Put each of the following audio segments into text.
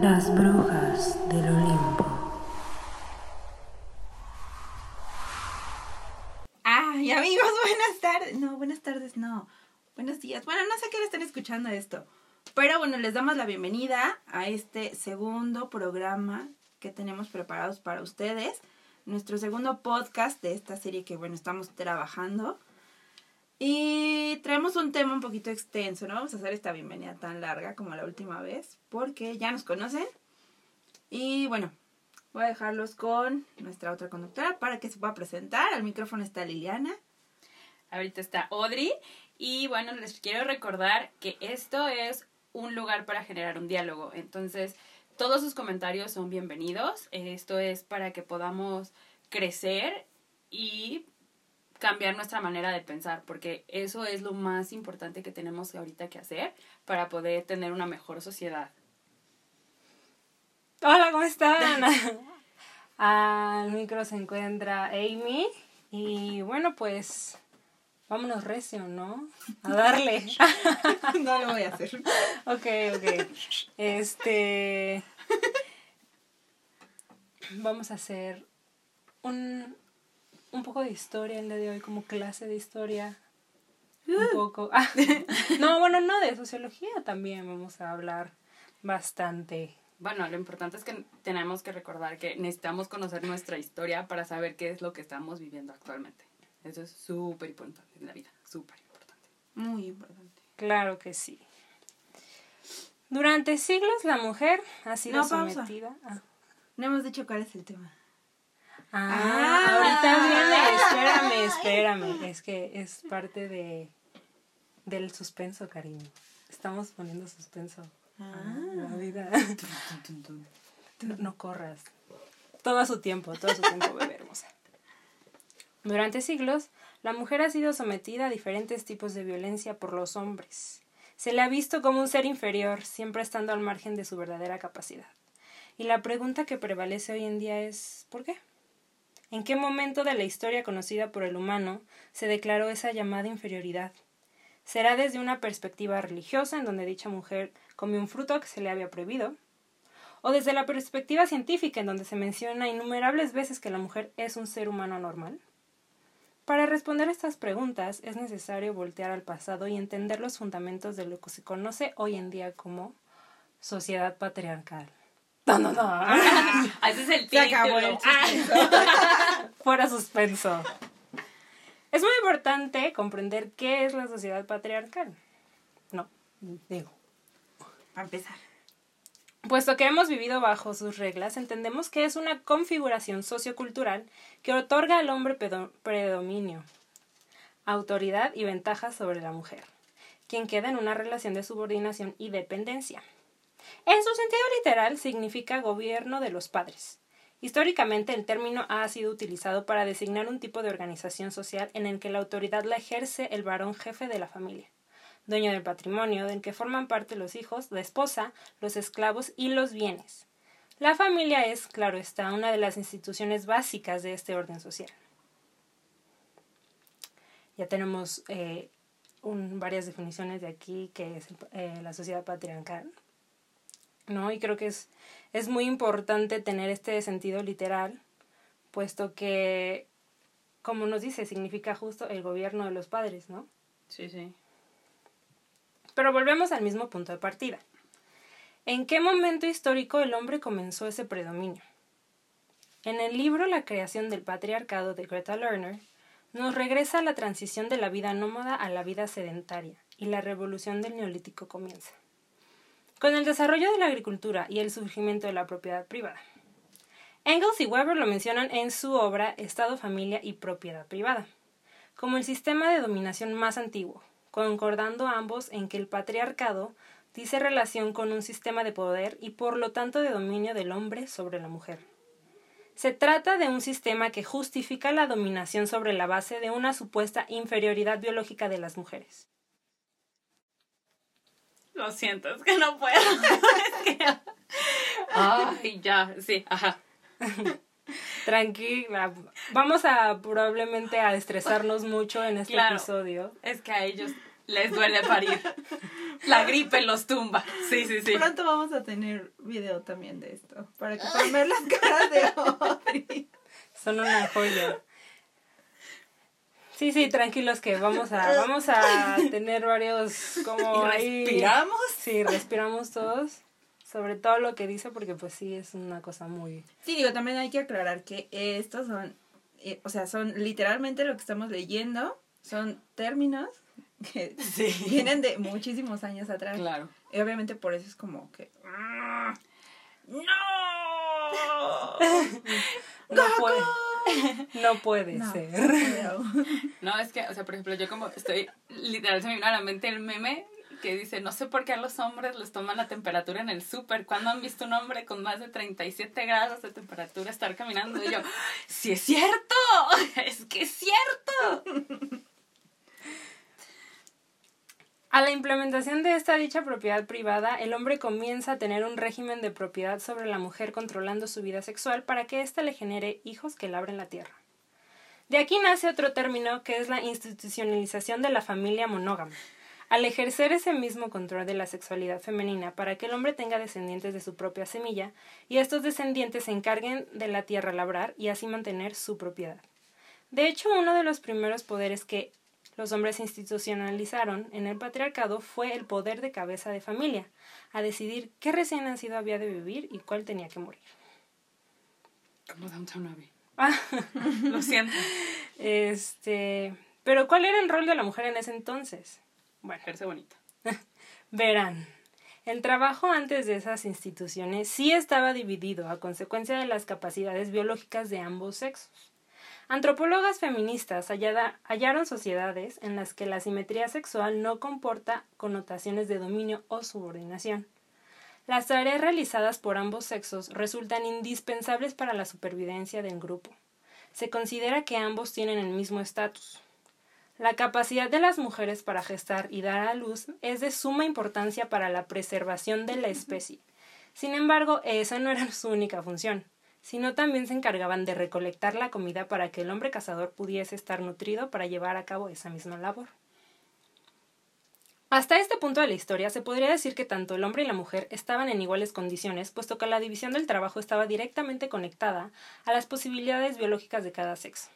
Las brujas del Olimpo. Ay, amigos, buenas tardes. No, buenas tardes, no. Buenos días. Bueno, no sé qué le están escuchando esto. Pero bueno, les damos la bienvenida a este segundo programa que tenemos preparados para ustedes. Nuestro segundo podcast de esta serie que, bueno, estamos trabajando. Y traemos un tema un poquito extenso. No vamos a hacer esta bienvenida tan larga como la última vez, porque ya nos conocen. Y bueno, voy a dejarlos con nuestra otra conductora para que se pueda presentar. Al micrófono está Liliana. Ahorita está Audrey. Y bueno, les quiero recordar que esto es un lugar para generar un diálogo. Entonces, todos sus comentarios son bienvenidos. Esto es para que podamos crecer y cambiar nuestra manera de pensar, porque eso es lo más importante que tenemos ahorita que hacer para poder tener una mejor sociedad. Hola, ¿cómo están? Al micro se encuentra Amy y bueno, pues vámonos recio, ¿no? A darle. no lo voy a hacer. ok, ok. Este... Vamos a hacer un, un poco de historia el día de hoy, como clase de historia. Un poco. Ah, no, bueno, no, de sociología también vamos a hablar bastante. Bueno, lo importante es que tenemos que recordar que necesitamos conocer nuestra historia para saber qué es lo que estamos viviendo actualmente. Eso es súper importante en la vida, súper importante. Muy importante. Claro que sí. Durante siglos la mujer ha sido No, pausa. sometida. Ah, No hemos dicho cuál es el tema. Ah, ahorita viene, espérame, espérame. Es que es parte de del suspenso, cariño. Estamos poniendo suspenso. Ah. La vida. No corras. Todo a su tiempo, todo a su tiempo, bebé hermosa. Durante siglos, la mujer ha sido sometida a diferentes tipos de violencia por los hombres. Se le ha visto como un ser inferior, siempre estando al margen de su verdadera capacidad. Y la pregunta que prevalece hoy en día es ¿por qué? ¿En qué momento de la historia conocida por el humano se declaró esa llamada inferioridad? ¿Será desde una perspectiva religiosa en donde dicha mujer comió un fruto que se le había prohibido? ¿O desde la perspectiva científica en donde se menciona innumerables veces que la mujer es un ser humano normal? Para responder estas preguntas es necesario voltear al pasado y entender los fundamentos de lo que se conoce hoy en día como sociedad patriarcal. No, no, no. Ese es el Se acabó el título. Fuera suspenso. Es muy importante comprender qué es la sociedad patriarcal. No, digo. Para empezar. Puesto que hemos vivido bajo sus reglas, entendemos que es una configuración sociocultural que otorga al hombre predominio, autoridad y ventajas sobre la mujer, quien queda en una relación de subordinación y dependencia. En su sentido literal significa gobierno de los padres. Históricamente el término ha sido utilizado para designar un tipo de organización social en el que la autoridad la ejerce el varón jefe de la familia dueño del patrimonio, del que forman parte los hijos, la esposa, los esclavos y los bienes. La familia es, claro está, una de las instituciones básicas de este orden social. Ya tenemos eh, varias definiciones de aquí que es eh, la sociedad patriarcal. ¿no? Y creo que es, es muy importante tener este sentido literal, puesto que, como nos dice, significa justo el gobierno de los padres, ¿no? Sí, sí. Pero volvemos al mismo punto de partida. ¿En qué momento histórico el hombre comenzó ese predominio? En el libro La creación del patriarcado de Greta Lerner, nos regresa la transición de la vida nómada a la vida sedentaria y la revolución del neolítico comienza. Con el desarrollo de la agricultura y el surgimiento de la propiedad privada. Engels y Weber lo mencionan en su obra Estado, Familia y Propiedad Privada, como el sistema de dominación más antiguo, concordando ambos en que el patriarcado dice relación con un sistema de poder y por lo tanto de dominio del hombre sobre la mujer. Se trata de un sistema que justifica la dominación sobre la base de una supuesta inferioridad biológica de las mujeres. Lo siento, es que no puedo. Es que- Ay, ya, sí, ajá. Tranquila. Vamos a probablemente a estresarnos mucho en este Claro. episodio. Es que a ellos les duele parir. La gripe los tumba. Sí, sí, sí. Pronto vamos a tener video también de esto. Para que puedan ver las caras de Audrey. Son una joya. Sí, sí, tranquilos que vamos a vamos a tener varios como ¿Y ahí- respiramos? Sí, respiramos todos. Sobre todo lo que dice porque pues sí es una cosa muy Sí, digo, también hay que aclarar que estos son, eh, o sea, son literalmente lo que estamos leyendo, son términos que Sí. vienen de muchísimos años atrás. Claro. Y obviamente por eso es como que... ¡ah! ¡No! no puede no puede No, ser. No, es que, o sea, por ejemplo, yo como estoy, literal se me vino a la mente el meme que dice, no sé por qué a los hombres les toman la temperatura en el súper. ¿Cuándo han visto un hombre con más de 37 grados de temperatura estar caminando? Y yo, sí es cierto, es que es cierto. A la implementación de esta dicha propiedad privada, el hombre comienza a tener un régimen de propiedad sobre la mujer controlando su vida sexual para que ésta le genere hijos que labren la tierra. De aquí nace otro término que es la institucionalización de la familia monógama. Al ejercer ese mismo control de la sexualidad femenina para que el hombre tenga descendientes de su propia semilla y estos descendientes se encarguen de la tierra labrar y así mantener su propiedad. De hecho, uno de los primeros poderes que los hombres institucionalizaron en el patriarcado fue el poder de cabeza de familia, a decidir qué recién nacido había de vivir y cuál tenía que morir. Como Downtown Abbey. Ah, Lo siento. este, pero ¿cuál era el rol de la mujer en ese entonces? Bueno, Ejerce bonito. Verán, el trabajo antes de esas instituciones sí estaba dividido a consecuencia de las capacidades biológicas de ambos sexos. Antropólogas feministas hallada- hallaron sociedades en las que la simetría sexual no comporta connotaciones de dominio o subordinación. Las tareas realizadas por ambos sexos resultan indispensables para la supervivencia del grupo. Se considera que ambos tienen el mismo estatus. La capacidad de las mujeres para gestar y dar a luz es de suma importancia para la preservación de la especie. Sin embargo, esa no era su única función, sino también se encargaban de recolectar la comida para que el hombre cazador pudiese estar nutrido para llevar a cabo esa misma labor. Hasta este punto de la historia se podría decir que tanto el hombre y la mujer estaban en iguales condiciones, puesto que la división del trabajo estaba directamente conectada a las posibilidades biológicas de cada sexo.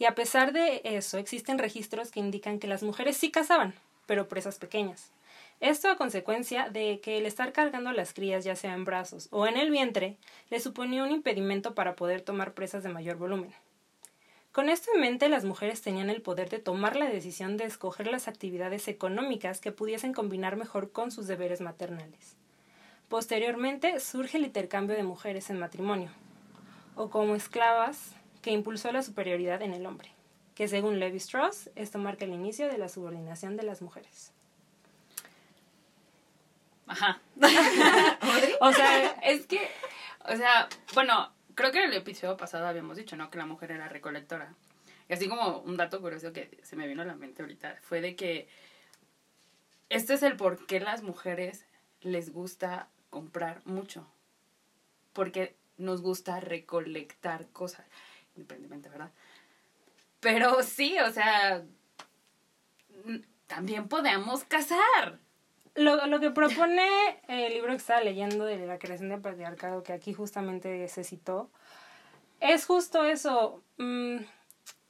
Y a pesar de eso, existen registros que indican que las mujeres sí cazaban, pero presas pequeñas. Esto a consecuencia de que el estar cargando las crías, ya sea en brazos o en el vientre, le suponía un impedimento para poder tomar presas de mayor volumen. Con esto en mente, las mujeres tenían el poder de tomar la decisión de escoger las actividades económicas que pudiesen combinar mejor con sus deberes maternales. Posteriormente surge el intercambio de mujeres en matrimonio, o como esclavas, que impulsó la superioridad en el hombre, que según Levi Strauss, esto marca el inicio de la subordinación de las mujeres. Ajá. O sea, Es que, o sea, bueno, creo que en el episodio pasado habíamos dicho, ¿no? Que la mujer era recolectora. Y así como un dato curioso que se me vino a la mente ahorita fue de que este es el por qué las mujeres les gusta comprar mucho. Porque nos gusta recolectar cosas, independientemente, ¿verdad? Pero sí, o sea, también podemos cazar. Lo, lo que propone el libro que estaba leyendo de la creación del patriarcado, que aquí justamente se citó, es justo eso. Mm,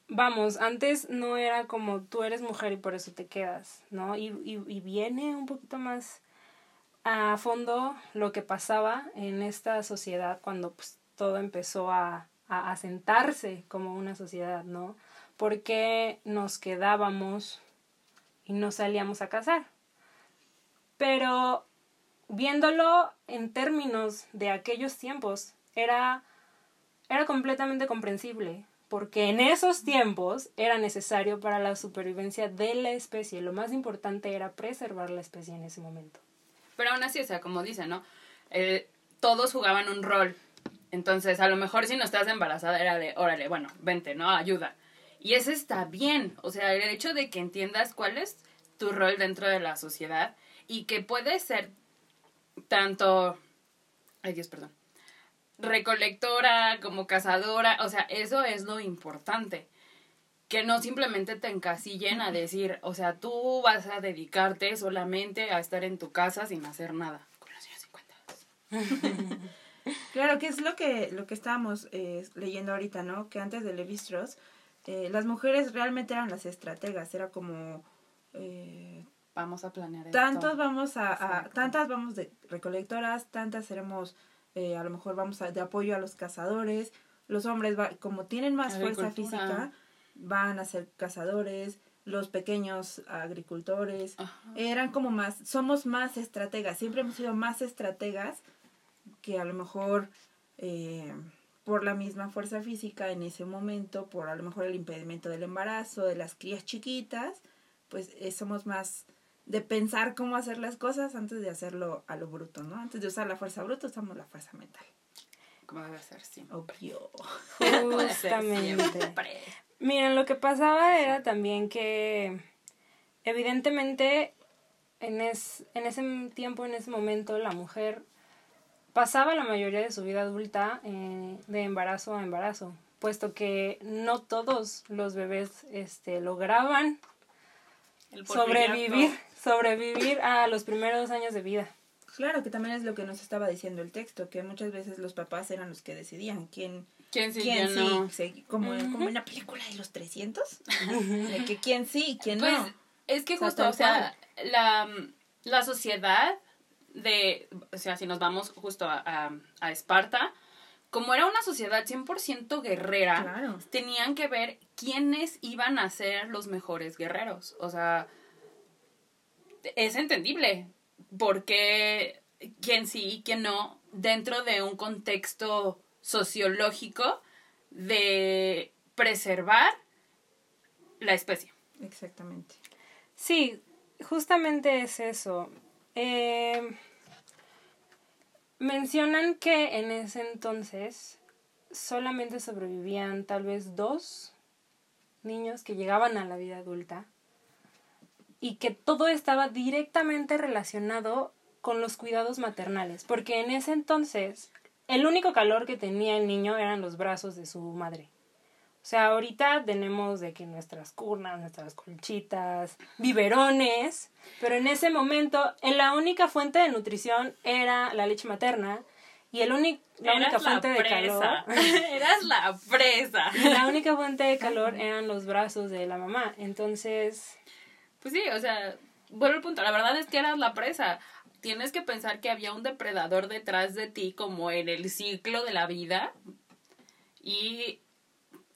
vamos, antes no era como tú eres mujer y por eso te quedas, ¿no? Y, y, viene un poquito más a fondo lo que pasaba en esta sociedad cuando pues, todo empezó a, a asentarse como una sociedad, ¿no? Porque nos quedábamos y no salíamos a cazar. Pero viéndolo en términos de aquellos tiempos, era, era completamente comprensible, porque en esos tiempos era necesario para la supervivencia de la especie. Lo más importante era preservar la especie en ese momento. Pero aún así, o sea, como dicen, ¿no? Eh, todos jugaban un rol. Entonces, a lo mejor si no estás embarazada era de, órale, bueno, vente, ¿no? Ayuda. Y eso está bien. O sea, el hecho de que entiendas cuál es tu rol dentro de la sociedad y que puede ser tanto... Ay, Dios, perdón. recolectora, como cazadora, o sea, eso es lo importante. Que no simplemente te encasillen a decir, o sea, tú vas a dedicarte solamente a estar en tu casa sin hacer nada. Con los 50. Claro, que es lo que, lo que estábamos eh, leyendo ahorita, ¿no? Que antes de Levi Strauss, eh, las mujeres realmente eran las estrategas, era como... Eh, Vamos a planear esto. tantos vamos a, tantas vamos de recolectoras, tantas seremos, eh, a lo mejor vamos a, de apoyo a los cazadores, los hombres va- como tienen más fuerza física, van a ser cazadores, los pequeños agricultores, Ajá. eran como más, somos más estrategas, siempre hemos sido más estrategas que a lo mejor eh, por la misma fuerza física en ese momento, por a lo mejor el impedimento del embarazo, de las crías chiquitas, pues eh, somos más de pensar cómo hacer las cosas antes de hacerlo a lo bruto, ¿no? Antes de usar la fuerza bruta, usamos la fuerza mental. Como debe ser siempre. Obvio. Justamente. siempre. Miren, lo que pasaba era también que evidentemente en, es, en ese tiempo, en ese momento, la mujer pasaba la mayoría de su vida adulta eh, de embarazo a embarazo, puesto que no todos los bebés este, lograban sobrevivir. Sobrevivir a los primeros años de vida. Claro, que también es lo que nos estaba diciendo el texto, que muchas veces los papás eran los que decidían quién, ¿Quién sí, quién sí, no? se- como, como en la película de los 300, de que quién sí y quién Pues no. es que O sea, justo, o sea, la, la sociedad de, o sea, si nos vamos justo a, a, a Esparta, como era una sociedad 100% guerrera, Claro. tenían que ver quiénes iban a ser los mejores guerreros. O sea, es entendible porque quién sí y quién no dentro de un contexto sociológico de preservar la especie. Exactamente. Sí, justamente es eso. Eh, mencionan que en ese entonces solamente sobrevivían tal vez dos niños que llegaban a la vida adulta y que todo estaba directamente relacionado con los cuidados maternales, porque en ese entonces el único calor que tenía el niño eran los brazos de su madre. O sea, ahorita tenemos de que nuestras curnas, nuestras colchitas, biberones, pero en ese momento en la única fuente de nutrición era la leche materna y el la única Eras la fuente de calor Eras la presa. la única fuente de calor eran los brazos de la mamá. Entonces, Pues sí, o sea, vuelvo al punto. La verdad es que eras la presa. Tienes que pensar que había un depredador detrás de ti, como en el ciclo de la vida. Y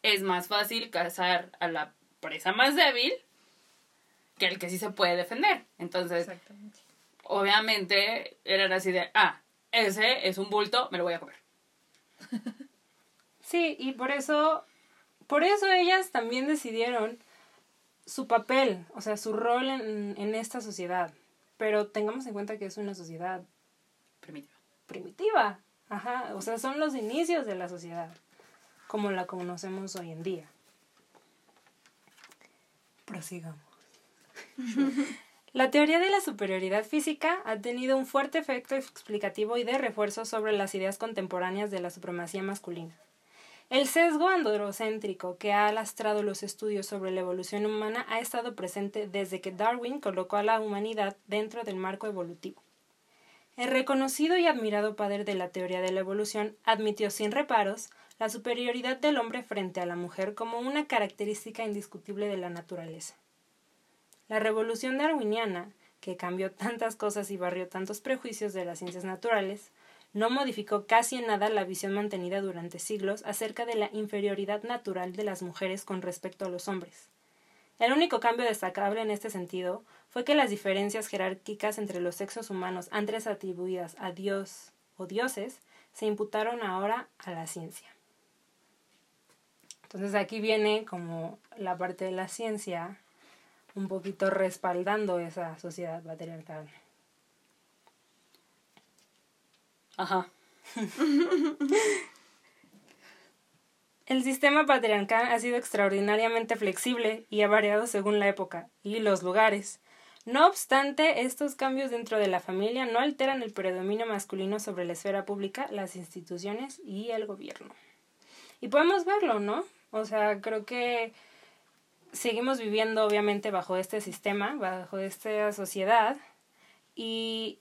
es más fácil cazar a la presa más débil que el que sí se puede defender. Entonces, obviamente, eran así de, ah, ese es un bulto, me lo voy a comer. sí, y por eso por eso ellas también decidieron su papel, o sea, su rol en, en esta sociedad. Pero tengamos en cuenta que es una sociedad Primitiva. primitiva. Ajá, o sea, son los inicios de la sociedad, como la conocemos hoy en día. Prosigamos. La teoría de la superioridad física ha tenido un fuerte efecto explicativo y de refuerzo sobre las ideas contemporáneas de la supremacía masculina. El sesgo androcéntrico que ha alastrado los estudios sobre la evolución humana ha estado presente desde que Darwin colocó a la humanidad dentro del marco evolutivo. El reconocido y admirado padre de la teoría de la evolución admitió sin reparos la superioridad del hombre frente a la mujer como una característica indiscutible de la naturaleza. La revolución darwiniana, que cambió tantas cosas y barrió tantos prejuicios de las ciencias naturales, no modificó casi en nada la visión mantenida durante siglos acerca de la inferioridad natural de las mujeres con respecto a los hombres. El único cambio destacable en este sentido fue que las diferencias jerárquicas entre los sexos humanos antes atribuidas a Dios o dioses se imputaron ahora a la ciencia. Entonces aquí viene como la parte de la ciencia un poquito respaldando esa sociedad patriarcal. Ajá. El sistema patriarcal ha sido extraordinariamente flexible y ha variado según la época y los lugares. No obstante, estos cambios dentro de la familia no alteran el predominio masculino sobre la esfera pública, las instituciones y el gobierno. Y podemos verlo, ¿no? O sea, creo que seguimos viviendo obviamente bajo este sistema, bajo esta sociedad, y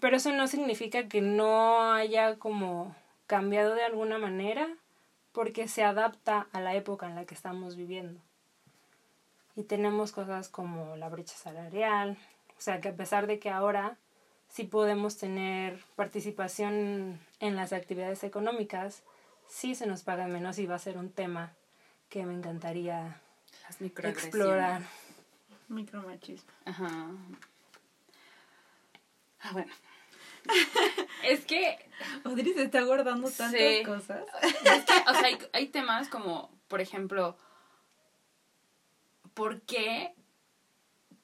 pero eso no significa que no haya como cambiado de alguna manera, porque se adapta a la época en la que estamos viviendo. Y tenemos cosas como la brecha salarial, o sea que a pesar de que ahora sí podemos tener participación en las actividades económicas, sí se nos paga menos y va a ser un tema que me encantaría Las explorar. Micromachismo. Ajá. Ah, bueno. es que, Odri se está guardando tantas Sí. cosas. es que, o sea, hay, hay temas como, por ejemplo, ¿por qué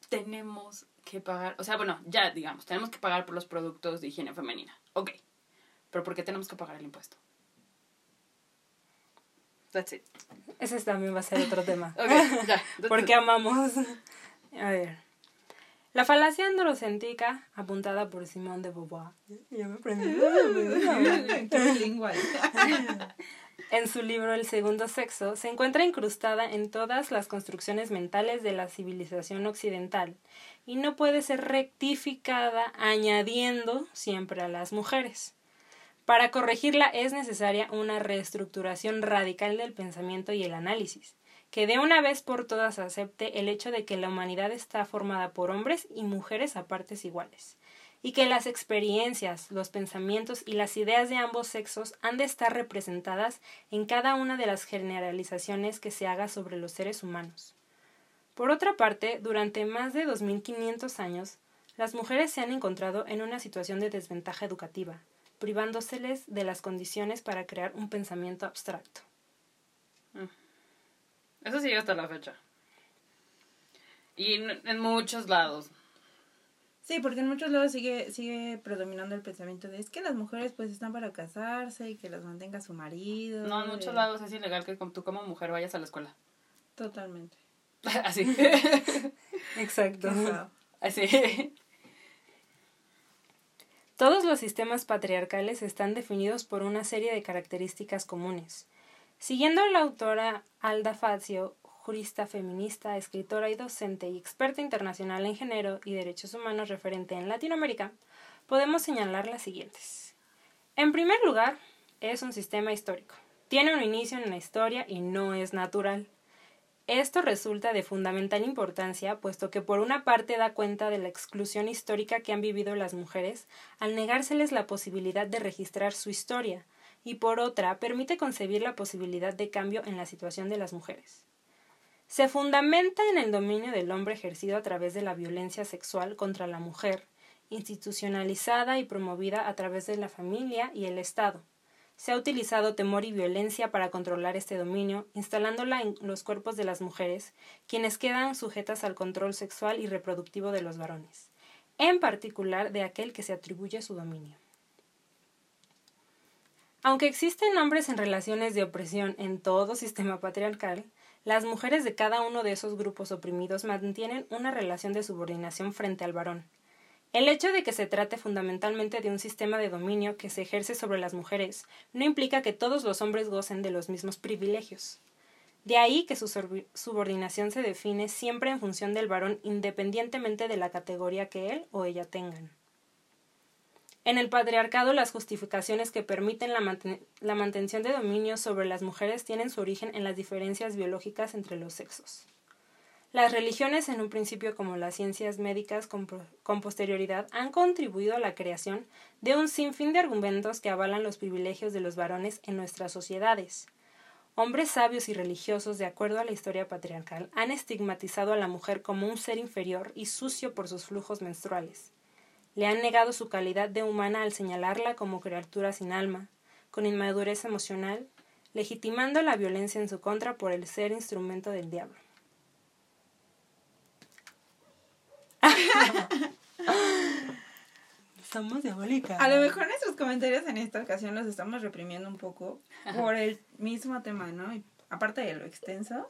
tenemos que pagar? O sea, bueno, ya digamos, tenemos que pagar por los productos de higiene femenina. Ok. Pero ¿por qué tenemos que pagar el impuesto? That's it. Ese también va a ser otro tema. Ok, ya. Porque amamos. A ver. La falacia androcéntrica, apuntada por Simón de Beauvoir. Ya me aprendí. En su libro El segundo sexo, se encuentra incrustada en todas las construcciones mentales de la civilización occidental y no puede ser rectificada añadiendo siempre a las mujeres. Para corregirla es necesaria una reestructuración radical del pensamiento y el análisis, que de una vez por todas acepte el hecho de que la humanidad está formada por hombres y mujeres a partes iguales, y que las experiencias, los pensamientos y las ideas de ambos sexos han de estar representadas en cada una de las generalizaciones que se haga sobre los seres humanos. Por otra parte, durante más de 2500 años, las mujeres se han encontrado en una situación de desventaja educativa, privándoseles de las condiciones para crear un pensamiento abstracto. Eso sigue hasta la fecha. Y en, en muchos lados. Sí, porque en muchos lados sigue, sigue predominando el pensamiento de es que las mujeres pues están para casarse y que las mantenga su marido. No, en muchos lados es ilegal que como- tú como mujer vayas a la escuela. Totalmente. Así. Exacto. Así. Todos los sistemas patriarcales están definidos por una serie de características comunes. Siguiendo a la autora Alda Fazio, jurista feminista, escritora y docente y experta internacional en género y derechos humanos referente en Latinoamérica, podemos señalar las siguientes. En primer lugar, es un sistema histórico. Tiene un inicio en la historia y no es natural. Esto resulta de fundamental importancia, puesto que por una parte da cuenta de la exclusión histórica que han vivido las mujeres al negárseles la posibilidad de registrar su historia, y por otra permite concebir la posibilidad de cambio en la situación de las mujeres. Se fundamenta en el dominio del hombre ejercido a través de la violencia sexual contra la mujer, institucionalizada y promovida a través de la familia y el Estado. Se ha utilizado temor y violencia para controlar este dominio, instalándola en los cuerpos de las mujeres, quienes quedan sujetas al control sexual y reproductivo de los varones, en particular de aquel que se atribuye su dominio. Aunque existen hombres en relaciones de opresión en todo sistema patriarcal, las mujeres de cada uno de esos grupos oprimidos mantienen una relación de subordinación frente al varón. El hecho de que se trate fundamentalmente de un sistema de dominio que se ejerce sobre las mujeres no implica que todos los hombres gocen de los mismos privilegios. De ahí que su subordinación se define siempre en función del varón independientemente de la categoría que él o ella tengan. En el patriarcado, las justificaciones que permiten la, la mantención de dominio sobre las mujeres tienen su origen en las diferencias biológicas entre los sexos. Las religiones, en un principio como las ciencias médicas con, con posterioridad, han contribuido a la creación de un sinfín de argumentos que avalan los privilegios de los varones en nuestras sociedades. Hombres sabios y religiosos, de acuerdo a la historia patriarcal, han estigmatizado a la mujer como un ser inferior y sucio por sus flujos menstruales. Le han negado su calidad de humana al señalarla como criatura sin alma, con inmadurez emocional, legitimando la violencia en su contra por el ser instrumento del diablo. Somos diabólicas. A lo mejor nuestros comentarios en esta ocasión los estamos reprimiendo un poco por el mismo tema, ¿no? Y aparte de lo extenso,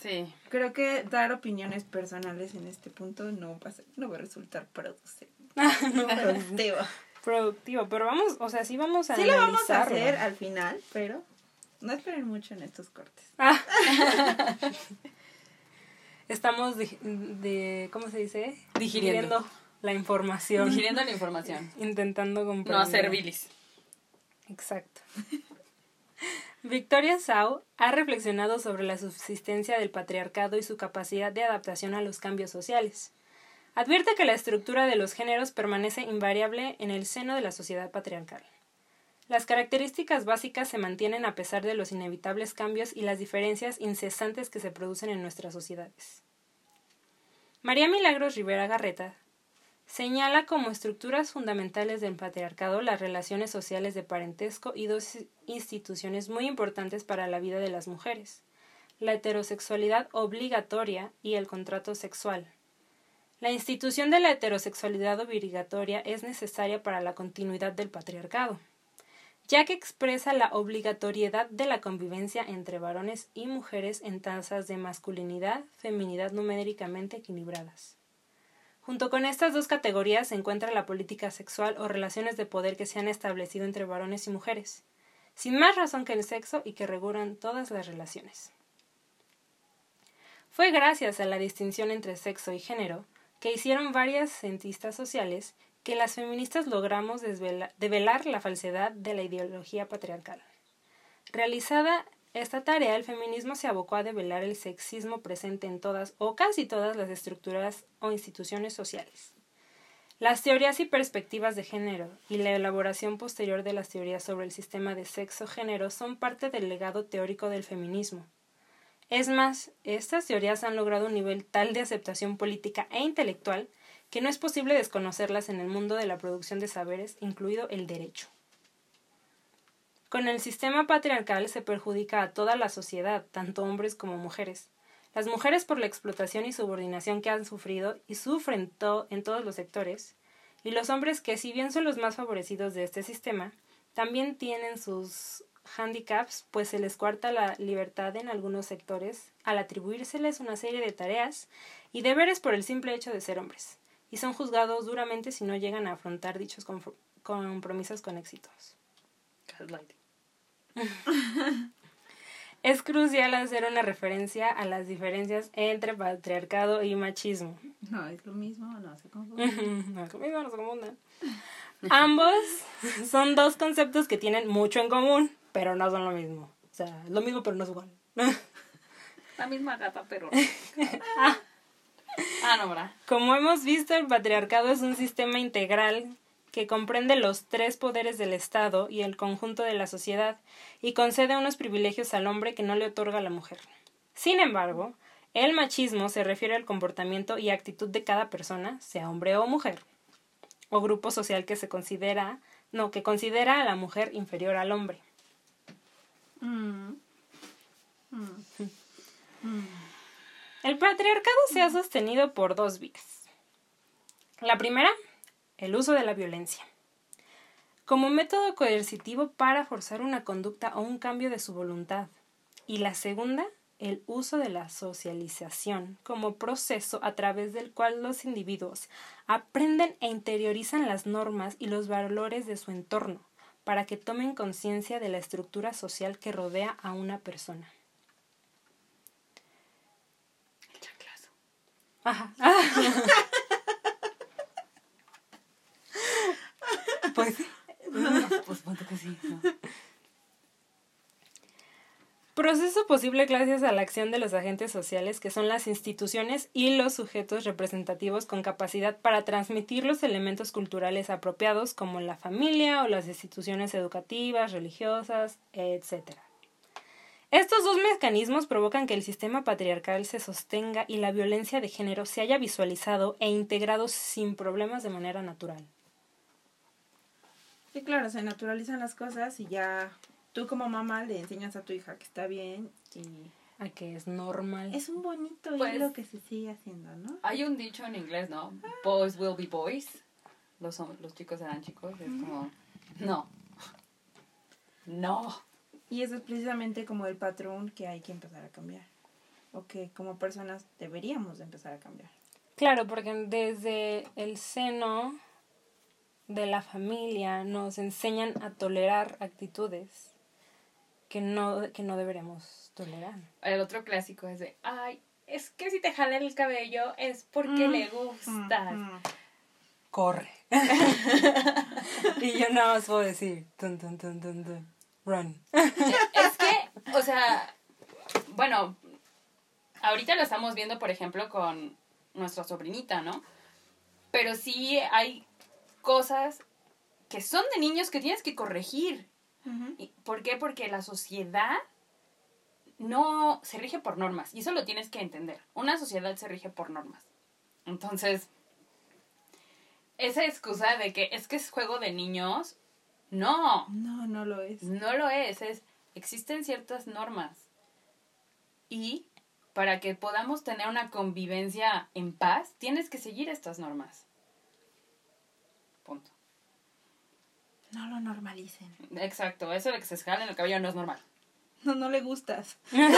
Sí. Creo que dar opiniones personales en este punto no va a, ser- no va a resultar productivo. No, pero- productivo. productivo, pero vamos, o sea, sí vamos a Sí lo vamos a hacer al final, pero no esperen mucho en estos cortes. Ah. Estamos de, de- ¿cómo se dice? Digiriendo. la información. Digiriendo la información. Intentando No comprender. hacer bilis. Exacto. Victoria Sau ha reflexionado sobre la subsistencia del patriarcado y su capacidad de adaptación a los cambios sociales. Advierte que la estructura de los géneros permanece invariable en el seno de la sociedad patriarcal. Las características básicas se mantienen a pesar de los inevitables cambios y las diferencias incesantes que se producen en nuestras sociedades. María Milagros Rivera Garreta Señala como estructuras fundamentales del patriarcado las relaciones sociales de parentesco y dos instituciones muy importantes para la vida de las mujeres, la heterosexualidad obligatoria y el contrato sexual. La institución de la heterosexualidad obligatoria es necesaria para la continuidad del patriarcado, ya que expresa la obligatoriedad de la convivencia entre varones y mujeres en tasas de masculinidad, feminidad numéricamente equilibradas. Junto con estas dos categorías se encuentra la política sexual o relaciones de poder que se han establecido entre varones y mujeres, sin más razón que el sexo y que regulan todas las relaciones. Fue gracias a la distinción entre sexo y género que hicieron varias cientistas sociales que las feministas logramos develar la falsedad de la ideología patriarcal. Realizada esta tarea, el feminismo se abocó a develar el sexismo presente en todas o casi todas las estructuras o instituciones sociales. Las teorías y perspectivas de género y la elaboración posterior de las teorías sobre el sistema de sexo-género son parte del legado teórico del feminismo. Es más, estas teorías han logrado un nivel tal de aceptación política e intelectual que no es posible desconocerlas en el mundo de la producción de saberes, incluido el derecho. Con el sistema patriarcal se perjudica a toda la sociedad, tanto hombres como mujeres. Las mujeres por la explotación y subordinación que han sufrido y sufren en todos los sectores, y los hombres que, si bien son los más favorecidos de este sistema, también tienen sus handicaps, pues se les cuarta la libertad en algunos sectores al atribuírseles una serie de tareas y deberes por el simple hecho de ser hombres, y son juzgados duramente si no llegan a afrontar dichos compromisos con éxitos. Es crucial hacer una referencia a las diferencias entre patriarcado y machismo. No, es lo mismo, no se confunden. no, conmigo no se confundan. Ambos son dos conceptos que tienen mucho en común, pero no son lo mismo. O sea, es lo mismo, pero no es igual. La misma gata, pero. ah, no, ¿verdad? Como hemos visto, el patriarcado es un sistema integral que comprende los tres poderes del Estado y el conjunto de la sociedad y concede unos privilegios al hombre que no le otorga a la mujer. Sin embargo, el machismo se refiere al comportamiento y actitud de cada persona, sea hombre o mujer, o grupo social que se considera, no, que considera a la mujer inferior al hombre. Mm. El patriarcado se ha sostenido por dos vías. La primera, el uso de la violencia. Como método coercitivo para forzar una conducta o un cambio de su voluntad. Y la segunda, el uso de la socialización como proceso a través del cual los individuos aprenden e interiorizan las normas y los valores de su entorno para que tomen conciencia de la estructura social que rodea a una persona. El chanclazo. Ajá. pues Pues ponte que sí. Proceso posible gracias a la acción de los agentes sociales que son las instituciones y los sujetos representativos con capacidad para transmitir los elementos culturales apropiados como la familia o las instituciones educativas, religiosas, etc. Estos dos mecanismos provocan que el sistema patriarcal se sostenga y la violencia de género se haya visualizado e integrado sin problemas de manera natural. Sí, claro, se naturalizan las cosas y ya tú como mamá le enseñas a tu hija que está bien y A que es normal. es un bonito Pues- hilo que se sigue haciendo, ¿no? Hay un dicho en inglés, ¿no? Boys will be boys. Los, los chicos serán chicos. Es como. No. No. Y eso es precisamente como el patrón que hay que empezar a cambiar. o que como personas deberíamos de empezar a cambiar. Claro, porque desde el seno de la familia nos enseñan a tolerar actitudes que no, que no deberíamos tolerar. El otro clásico es de, ay, es que si te jala el cabello es porque le gustas. Mm, mm. Corre. y yo nada más puedo decir, tun, tun, tun, tun, tun, run. Es que, o sea, bueno, ahorita lo estamos viendo, por ejemplo, con nuestra sobrinita, ¿no? Pero sí hay cosas que son de niños que tienes que corregir. Ujú. ¿Y ¿Por qué? Porque la sociedad no se rige por normas. Y eso lo tienes que entender. Una sociedad se rige por normas. Entonces, esa excusa de que es que es juego de niños, no, No, no lo es. no lo es. es existen ciertas normas. Y para que podamos tener una convivencia en paz, tienes que seguir estas normas. Punto. No lo normalicen. Exacto, eso de que se jalen el cabello no es normal. No, no le gustas. no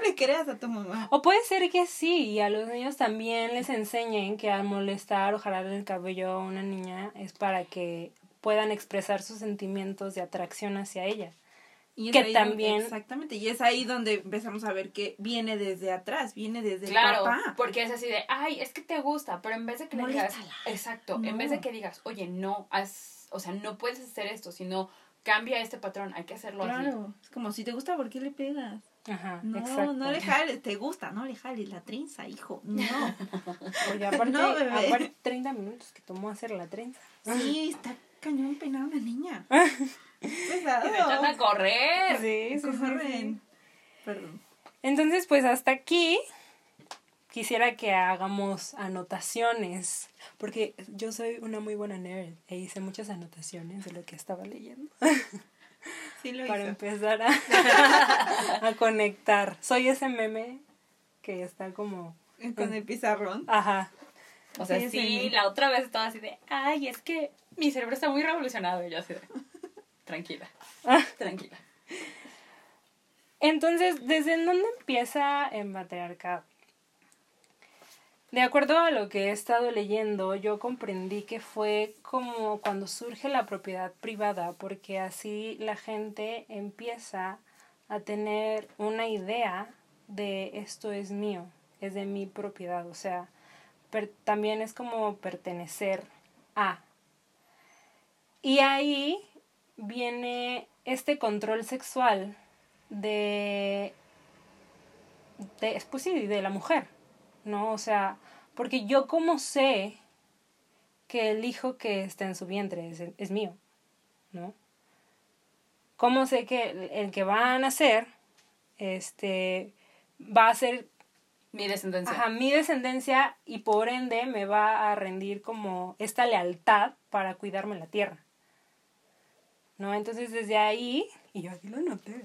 le creas a tu mamá. O puede ser que sí, y a los niños también les enseñen que al molestar o jalarle el cabello a una niña es para que puedan expresar sus sentimientos de atracción hacia ella. Y Que ahí también- exactamente, y es ahí donde empezamos a ver que viene desde atrás, viene desde Claro, el papá. porque es así de, ay, es que te gusta, pero en vez de que le digas, exacto, No. en vez de que digas, oye, no, haz, o sea, no puedes hacer esto, sino cambia este patrón, hay que hacerlo así. Claro, es como si te gusta, ¿por qué le pegas? Ajá, No, exacto. no le jales, te gusta, no le jales la trenza, hijo. No. Porque aparte, No, aparte 30 minutos que tomó hacer la trenza. Sí, está cañón peinada una niña. Pesado. Y me echan a correr. Sí, sí, sí, Corren. sí. Perdón. Entonces, pues hasta aquí quisiera que hagamos anotaciones, porque yo soy una muy buena nerd e hice muchas anotaciones de lo que estaba leyendo Sí lo para hizo. empezar a, a conectar. Soy ese meme que está como... Con el pizarrón. Ajá. O sea, sí, sí. la otra vez estaba así de, ay, es que mi cerebro está muy revolucionado. Y yo así de, tranquila, tranquila. Entonces, ¿desde dónde empieza el matriarcado? De acuerdo a lo que he estado leyendo, yo comprendí que fue como cuando surge la propiedad privada, porque así la gente empieza a tener una idea de esto es mío, es de mi propiedad, o sea, también es como pertenecer a. Y ahí viene este control sexual de, de pues sí, de la mujer, ¿no? O sea, porque yo como sé que el hijo que está en su vientre es, es mío, ¿no? ¿Cómo sé que el, el que va a nacer, este, va a ser Mi descendencia. Ajá, mi descendencia y por ende me va a rendir como esta lealtad para cuidarme la tierra. ¿No? Entonces desde ahí, y yo aquí lo noté.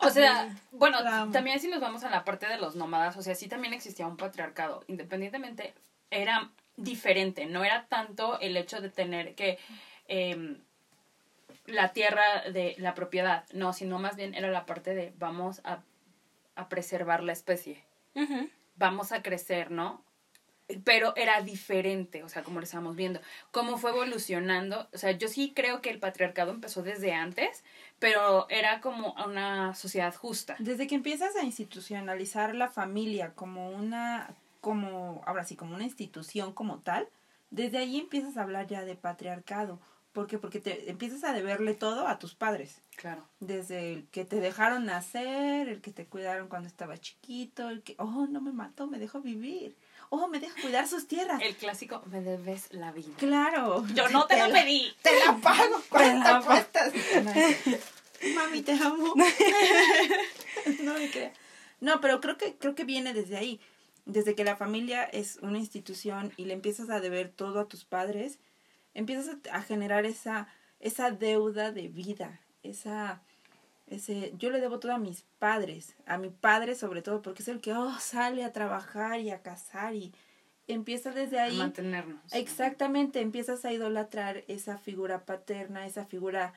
O sea, bueno, también si nos vamos a la parte de los nómadas, o sea, sí también existía un patriarcado. Independientemente, era diferente. No era tanto el hecho de tener que em, la tierra de la propiedad, no, sino más bien era la parte de vamos a, a preservar la especie. Vamos a crecer, ¿no? Pero era diferente, o sea, como lo estábamos viendo, cómo fue evolucionando. O sea, yo sí creo que el patriarcado empezó desde antes, pero era como una sociedad justa. Desde que empiezas a institucionalizar la familia como una, como, ahora sí, como una institución como tal, desde ahí empiezas a hablar ya de patriarcado. ¿Por qué? Porque te empiezas a deberle todo a tus padres. Claro. Desde el que te dejaron nacer, el que te cuidaron cuando estaba chiquito, el que, oh, no me mató, me dejó vivir. Oh, me deja cuidar sus tierras. El clásico, me debes la vida. Claro. Yo no te lo la- pedí. Te la pago. Te ¿Cuánto la pago. cuestas? Mami, te amo. no me creas. No, pero creo que, creo que viene desde ahí. Desde que la familia es una institución y le empiezas a deber todo a tus padres, empiezas a, a generar esa, esa deuda de vida, esa, ese, yo le debo todo a mis padres, a mi padre sobre todo, porque es el que oh, sale a trabajar y a casar y empieza desde A ahí. mantenernos. Exactamente, empiezas a idolatrar esa figura paterna, esa figura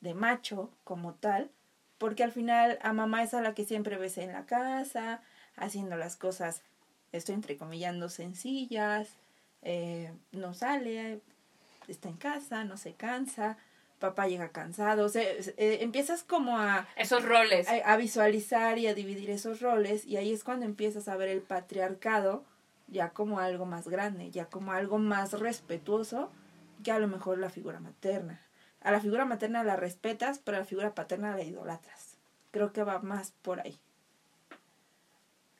de macho como tal, porque al final a mamá es a la que siempre ves en la casa, haciendo las cosas, estoy entrecomillando, sencillas, eh, no sale, está en casa, no se cansa, papá llega cansado, o sea, eh, empiezas como a, Esos roles. a, a visualizar y a dividir esos roles y ahí es cuando empiezas a ver el patriarcado ya como algo más grande, ya como algo más respetuoso que a lo mejor la figura materna. A la figura materna la respetas, pero a la figura paterna la idolatras. Creo que va más por ahí.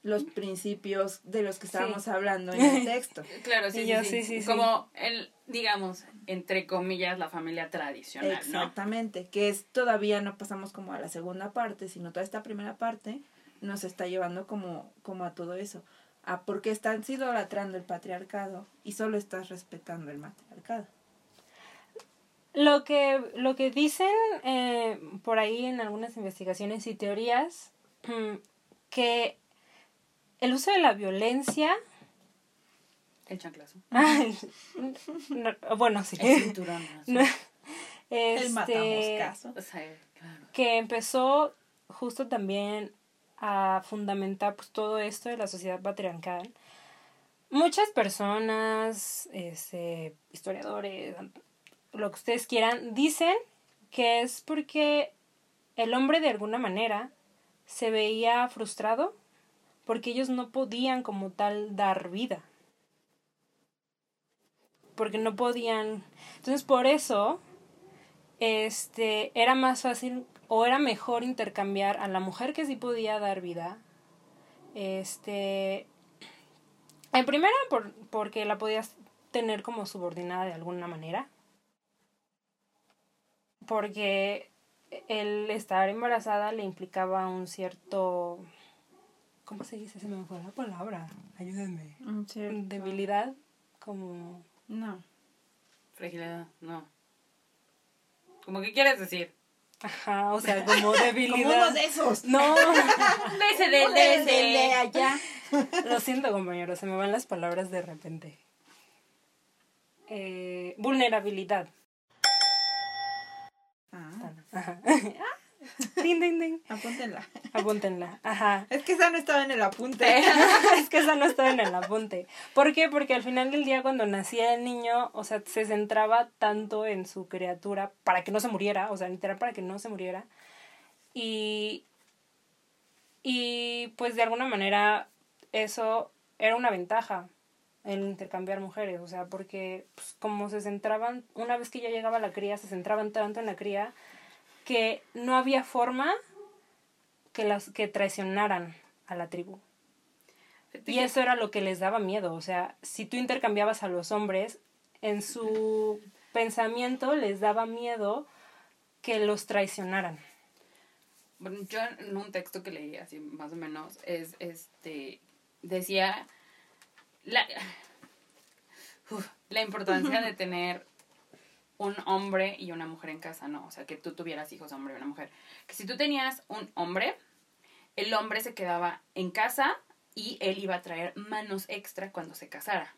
Los principios de los que estábamos hablando en el texto. Claro, sí, sí, yo, sí. sí, sí, sí. Como el, digamos, entre comillas, la familia tradicional, ¿no? Exactamente, que es todavía no pasamos como a la segunda parte, sino toda esta primera parte nos está llevando como, como a todo eso. A porque estás idolatrando el patriarcado y solo estás respetando el matriarcado. Lo que, lo que dicen eh, por ahí en algunas investigaciones y teorías, que el uso de la violencia, El chanclazo. no, bueno, sí, El cinturón. No, El este, caso. O sea, claro. que empezó justo también a fundamentar pues, todo esto de la sociedad patriarcal. Muchas personas, este, historiadores, lo que ustedes quieran, dicen que es porque el hombre de alguna manera se veía frustrado porque ellos no podían como tal dar vida. Porque no podían. Entonces por eso este era más fácil o era mejor intercambiar a la mujer que sí podía dar vida. Este en primera por, porque la podías tener como subordinada de alguna manera. Porque el estar embarazada le implicaba un cierto ¿cómo se dice? Se me fue la palabra. Ayúdenme. Debilidad como No. Fragilidad, no. ¿Cómo que quieres decir? Ajá, o sea, como debilidad. Como uno de esos. No, del Desde de dese. allá. lo siento, compañero, se me van las palabras de repente. Eh, vulnerabilidad. Ah, Ajá. Ding, ding, ding. apúntenla. Apúntenla. Ajá. Es que esa no estaba en el apunte. es que esa no estaba en el apunte. ¿Por qué? Porque al final del día cuando nacía el niño, o sea, se centraba tanto en su criatura para que no se muriera, o sea, literal para que no se muriera. Y, y pues de alguna manera eso era una ventaja el intercambiar mujeres, o sea, porque pues, como se centraban, una vez que ya llegaba la cría, se centraban tanto en la cría que no había forma que las que traicionaran a la tribu. Y eso era lo que les daba miedo. O sea, si tú intercambiabas a los hombres, en su pensamiento les daba miedo que los traicionaran. Bueno, yo en un texto que leí así más o menos es este decía la la importancia de tener un hombre y una mujer en casa, no, o sea, que tú tuvieras hijos hombre y una mujer. Que si tú tenías un hombre, el hombre se quedaba en casa y él iba a traer manos extra cuando se casara.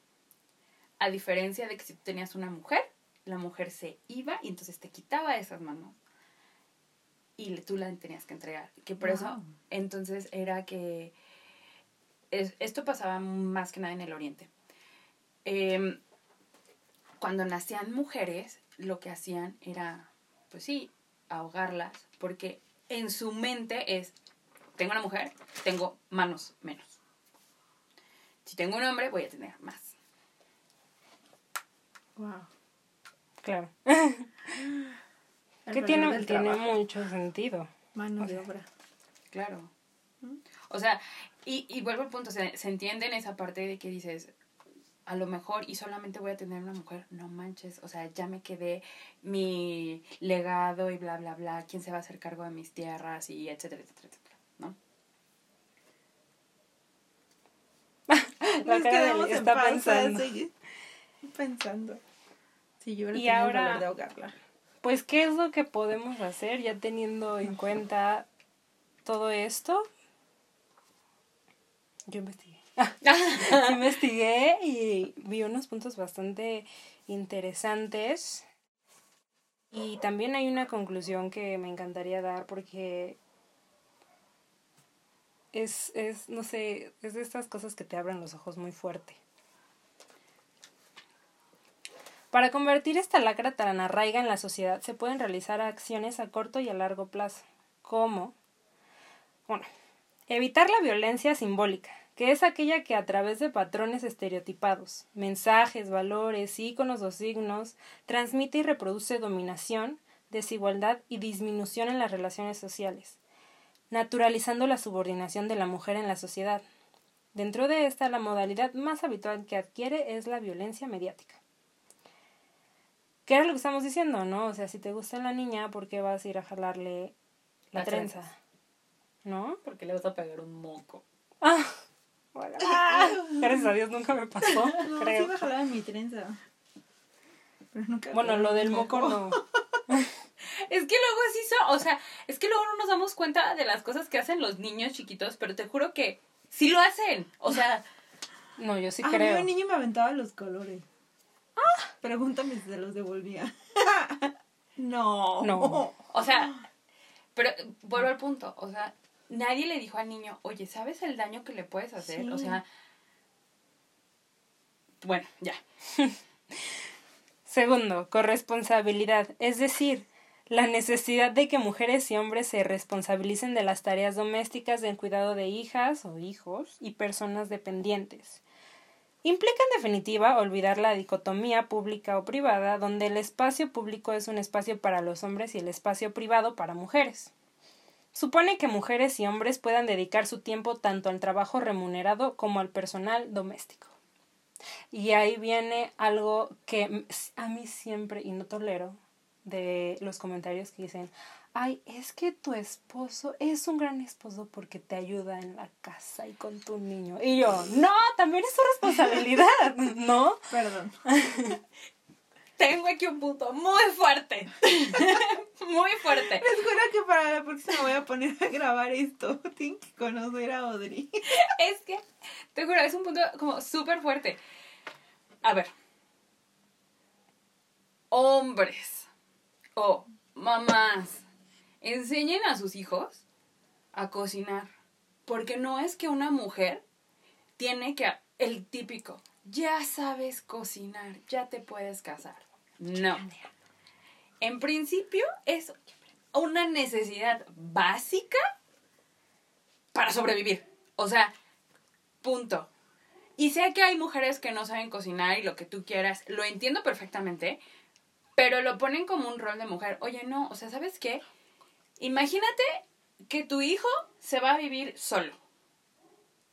A diferencia de que si tú tenías una mujer, la mujer se iba y entonces te quitaba esas manos y tú la tenías que entregar. Que por eso, entonces era que es- esto pasaba más que nada en el oriente. Em, cuando nacían mujeres, lo que hacían era, pues sí, ahogarlas, porque en su mente es, tengo una mujer, tengo manos menos. Si tengo un hombre, voy a tener más. Wow. Claro. Que tiene, tiene mucho sentido. Mano o de obra. Claro. O sea, y, y vuelvo al punto, se, se entiende en esa parte de que dices, a lo mejor y solamente voy a tener una mujer, no manches, o sea, ya me quedé mi legado y bla, bla, bla, quién se va a hacer cargo de mis tierras y etcétera, etcétera, etcétera, ¿no? Nos quedamos en está pensando. sí. Pensando. Sí, yo Y ahora- valor de ahogarla. Pues, ¿qué es lo que podemos hacer ya teniendo en cuenta todo esto? Yo investigué. investigué y vi unos puntos bastante interesantes. Y también hay una conclusión que me encantaría dar porque es, es, no sé, es de estas cosas que te abren los ojos muy fuerte. Para convertir esta lacra tan arraiga en la sociedad se pueden realizar acciones a corto y a largo plazo, como, bueno, evitar la violencia simbólica, que es aquella que a través de patrones estereotipados, mensajes, valores, íconos o signos, transmite y reproduce dominación, desigualdad y disminución en las relaciones sociales, naturalizando la subordinación de la mujer en la sociedad. Dentro de esta, la modalidad más habitual que adquiere es la violencia mediática. ¿Qué era lo que estamos diciendo, no? O sea, si te gusta la niña, ¿por qué vas a ir a jalarle la trenza? ¿No? Porque le vas a pegar un moco. Ah, bueno, ah, gracias a Dios nunca me pasó, No, creo. sí me jalaban mi trenza. Pero nunca Bueno, lo del moco no. Es que luego sí so, o sea, es que luego no nos damos cuenta de las cosas que hacen los niños chiquitos, pero te juro que sí lo hacen. O sea, No, yo sí Ah, creo. un niño me aventaba los colores. Pregúntame si se los devolvía. no. No. o sea, pero vuelvo al punto, o sea, nadie le dijo al niño, oye, ¿sabes el daño que le puedes hacer? O sea, bueno, ya. Segundo, corresponsabilidad, es decir, la necesidad de que mujeres y hombres se responsabilicen de las tareas domésticas del cuidado de hijas o hijos y personas dependientes. Implica en definitiva olvidar la dicotomía pública o privada, donde el espacio público es un espacio para los hombres y el espacio privado para mujeres. Supone que mujeres y hombres puedan dedicar su tiempo tanto al trabajo remunerado como al personal doméstico. Y ahí viene algo que a mí siempre, y no tolero, de los comentarios que dicen, ay, es que tu esposo es un gran esposo porque te ayuda en la casa y con tu niño. Y yo, no, también es su responsabilidad, ¿no? Perdón. Tengo aquí un punto muy fuerte. muy fuerte. Les juro que para la próxima voy a poner a grabar esto. Tienen que conocer a Audrey. Es que, te juro, es un punto como súper fuerte. A ver. Hombres o mamás, enseñen a sus hijos a cocinar. Porque no es que una mujer tiene que, el típico, ya sabes cocinar, ya te puedes casar. No. En principio es una necesidad básica para sobrevivir. O sea, punto. Y sé que hay mujeres que no saben cocinar y lo que tú quieras, lo entiendo perfectamente, pero lo ponen como un rol de mujer. Oye, no, o sea, ¿sabes qué? Imagínate que tu hijo se va a vivir solo.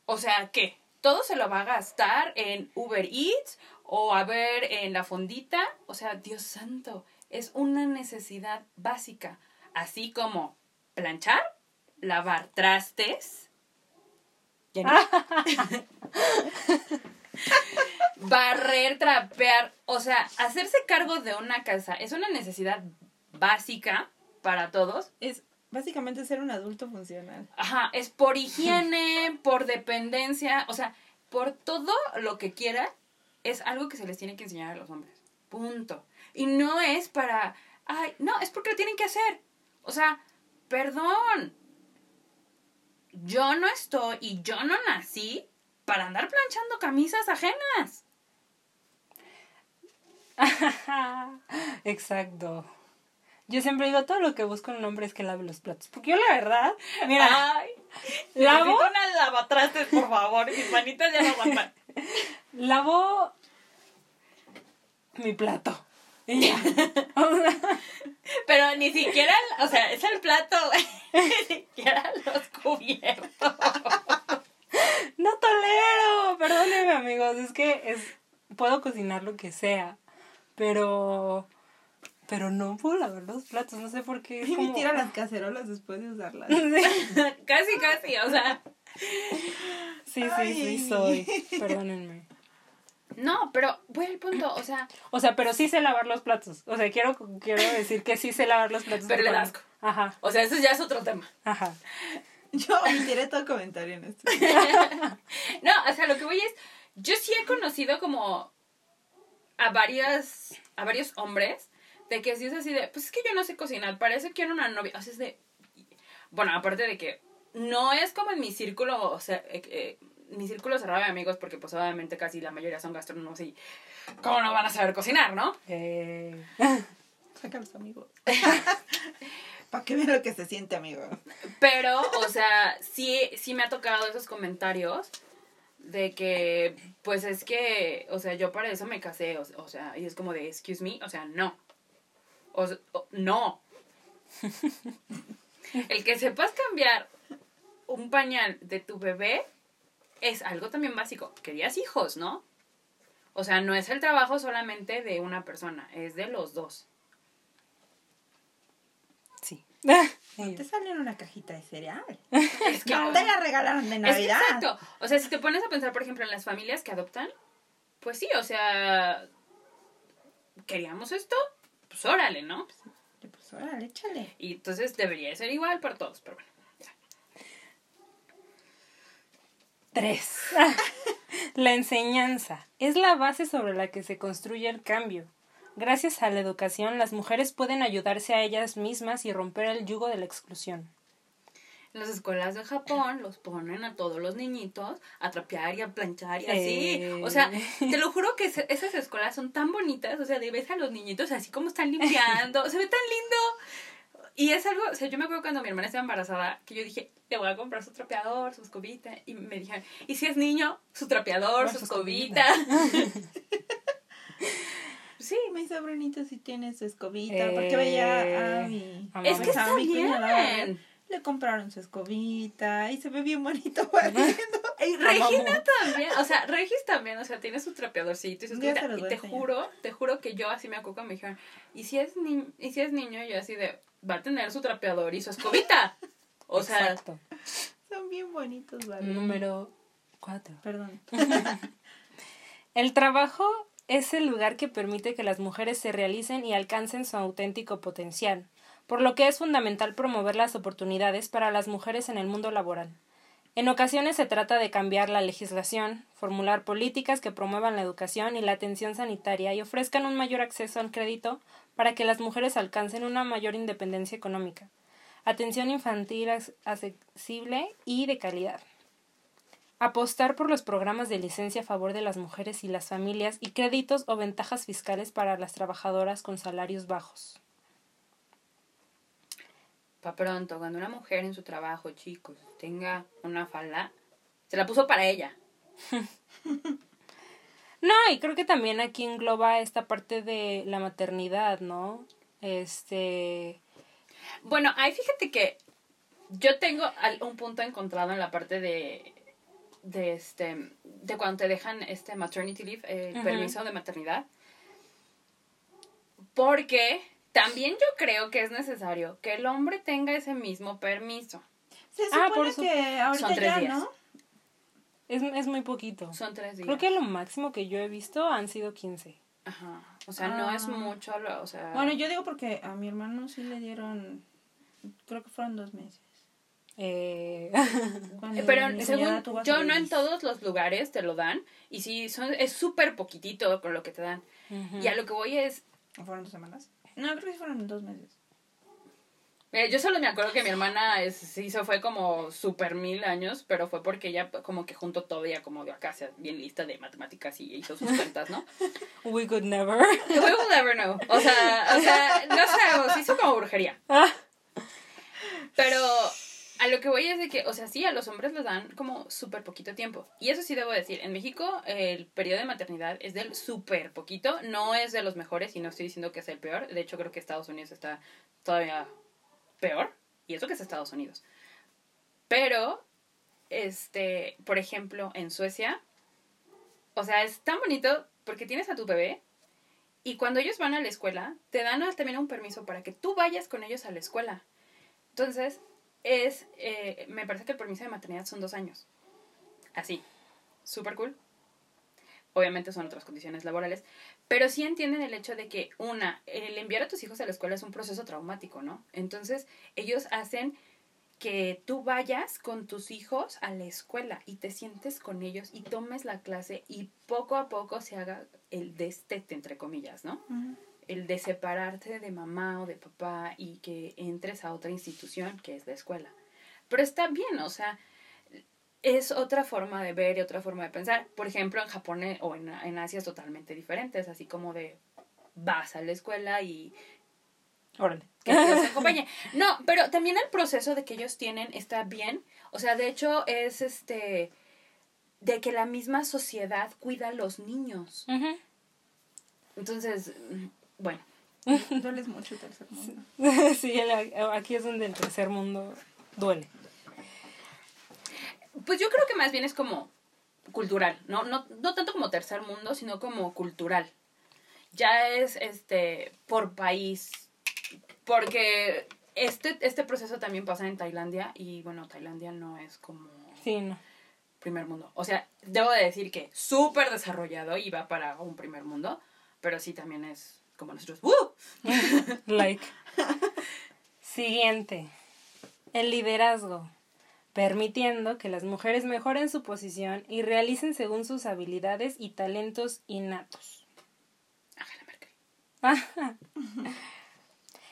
O sea, ¿qué? Todo se lo va a gastar en Uber Eats o a ver en la fondita. O sea, Dios santo, es una necesidad básica. Así como planchar, lavar trastes. Barrer, trapear, o sea, hacerse cargo de una casa es una necesidad básica para todos. Es básicamente ser un adulto funcional. Ajá, es por higiene, por dependencia, o sea, por todo lo que quiera, es algo que se les tiene que enseñar a los hombres. Punto. Y no es para, ay, no, es porque lo tienen que hacer. O sea, perdón. Yo no estoy y yo no nací para andar planchando camisas ajenas. Exacto. Yo siempre digo, todo lo que busco en un hombre es que lave los platos. Porque yo la verdad, mira, Ay, lavo, necesito una lavatrastes, por favor. Mis manitas ya no aguantan. lavo mi plato. Y ya. O sea, Pero ni siquiera, o sea, es el plato, güey. Ni siquiera los cubiertos. no tolero. Perdónenme, amigos. Es que es puedo cocinar lo que sea. Pero. Pero no puedo lavar los platos. No sé por qué. Y me como... tira las cacerolas después de usarlas. Casi, casi, o sea. Sí, sí, Ay. sí, soy. Perdónenme. No, pero voy al punto, o sea, O sea, pero sí sé lavar los platos. O sea, quiero, quiero decir que sí sé lavar los platos. Pero le porque- da asco. Ajá, o sea, eso ya es otro tema. ajá. Yo omitiré todo comentario en esto. No, o sea, lo que voy es, yo sí he conocido como a varias, a varios hombres de que sí es así de, pues es que yo no sé cocinar, parece que quiero una novia, o sea, es de, bueno, aparte de que no es como en mi círculo, o sea, eh, eh, mi círculo cerrado de amigos, porque pues obviamente casi la mayoría son gastrónomos y ¿cómo no van a saber cocinar, no? Eh, Saca a los amigos. Para que vean lo que se siente, amigo. Pero, o sea, sí, sí me ha tocado esos comentarios de que, pues es que, o sea, yo para eso me casé, o, o sea, y es como de, excuse me, o sea, no. O- no. El que sepas cambiar un pañal de tu bebé es algo también básico. Querías hijos, ¿no? O sea, no es el trabajo solamente de una persona, es de los dos. sí. Te salió en una cajita de cereal. Es que, No te la regalaron de Es que Navidad. exacto. O sea, si te pones a pensar, por ejemplo, en las familias que adoptan, pues sí, o sea, queríamos esto, pues órale, ¿no? Pues órale, échale. Y entonces debería ser igual para todos, pero bueno. Ya. Tres. La enseñanza es la base sobre la que se construye el cambio. Gracias a la educación, las mujeres pueden ayudarse a ellas mismas y romper el yugo de la exclusión. En las escuelas de Japón los ponen a todos los niñitos a trapear y a planchar y así. Eh. O sea, te lo juro que esas escuelas son tan bonitas. O sea, de ves a los niñitos así como están limpiando. se ve tan lindo. Y es algo, o sea, yo me acuerdo cuando mi hermana estaba embarazada que yo dije, le voy a comprar su trapeador, su escobita. Y me dijeron, ¿y si es niño? Su trapeador, su Su escobita. Sí, mi sobrinito sí tiene su escobita. Eh, porque veía a mi. a es que está mi cuñada, bien. Le compraron su escobita y se ve bien bonito. Y Regina también, o sea, Regis también, o sea, tiene su trapeadorcito y su escobita. Y te juro, te juro que yo así me acuerdo me dijeron, ¿y si es, ni ¿y si es niño? Y yo así de, va a tener su trapeador y su escobita. O sea, Exacto. Son bien bonitos barriendo. Número cuatro. Perdón. El trabajo es el lugar que permite que las mujeres se realicen y alcancen su auténtico potencial, por lo que es fundamental promover las oportunidades para las mujeres en el mundo laboral. En ocasiones se trata de cambiar la legislación, formular políticas que promuevan la educación y la atención sanitaria y ofrezcan un mayor acceso al crédito para que las mujeres alcancen una mayor independencia económica, atención infantil ac- accesible y de calidad. Apostar por los programas de licencia a favor de las mujeres y las familias y créditos o ventajas fiscales para las trabajadoras con salarios bajos. pa' pronto, cuando una mujer en su trabajo, chicos, tenga una falda, se la puso para ella. No, y creo que también aquí engloba esta parte de la maternidad, ¿no? Este, Bueno, ahí fíjate que yo tengo un punto encontrado en la parte de de este de cuando te dejan este maternity leave, eh, permiso de maternidad. Porque también yo creo que es necesario que el hombre tenga ese mismo permiso. Se Ah, supone por su- que ahorita son tres ya, días. ¿no? Es, es muy poquito. Son tres días. Creo que lo máximo que yo he visto han sido 15. Ajá. O sea, no es Ah. mucho, lo- o sea... Bueno, yo digo porque a mi hermano sí le dieron. Creo que fueron dos meses. Eh, Eh, Pero según yo no en todos los lugares te lo dan y sí son es súper poquitito con lo que te dan. Y a lo que voy es ¿O fueron dos semanas? No, creo que sí fueron dos meses. Mira, yo solo me acuerdo que mi hermana es, se hizo fue como súper mil años, pero fue porque ella como que juntó todo como de acá, sea, bien lista de matemáticas y hizo sus cuentas, ¿no? We could never. We will never know. O sea, o sea, no sabemos, hizo como brujería. Ah. Pero a lo que voy es de que, o sea, sí, a los hombres les dan como súper poquito tiempo. Y eso sí debo decir, en México el periodo de maternidad es del súper poquito, no es de los mejores y no estoy diciendo que es el peor. De hecho, creo que Estados Unidos está todavía peor. Y eso que es Estados Unidos. Pero, este, por ejemplo, en Suecia, o sea, es tan bonito porque tienes a tu bebé y cuando ellos van a la escuela, te dan también un permiso para que tú vayas con ellos a la escuela. Entonces, es, eh, me parece que el permiso de maternidad son dos años. Así, súper cool. Obviamente son otras condiciones laborales, pero sí entienden el hecho de que, una, el enviar a tus hijos a la escuela es un proceso traumático, ¿no? Entonces, ellos hacen que tú vayas con tus hijos a la escuela y te sientes con ellos y tomes la clase y poco a poco se haga el destete, entre comillas, ¿no? El de separarte de mamá o de papá y que entres a otra institución que es la escuela. Pero está bien, o sea, es otra forma de ver y otra forma de pensar. Por ejemplo, en Japón eh, o en, en Asia es totalmente diferente, es así como de vas a la escuela y Órale. que Dios te acompañe. No, pero también el proceso de que ellos tienen está bien. O sea, de hecho es este de que la misma sociedad cuida a los niños. Entonces, bueno, Dueles mucho el tercer mundo. sí, el- aquí es donde el tercer mundo duele. Pues yo creo que más bien es como cultural, ¿no? No, no tanto como tercer mundo, sino como cultural. Ya es este por país. Porque este, este proceso también pasa en Tailandia y bueno, Tailandia no es como Sí, no. primer mundo. O sea, debo de decir que súper desarrollado y va para un primer mundo, pero sí también es como nosotros. ¡Uh! Like. Siguiente. El liderazgo. Permitiendo que las mujeres mejoren su posición y realicen según sus habilidades y talentos innatos.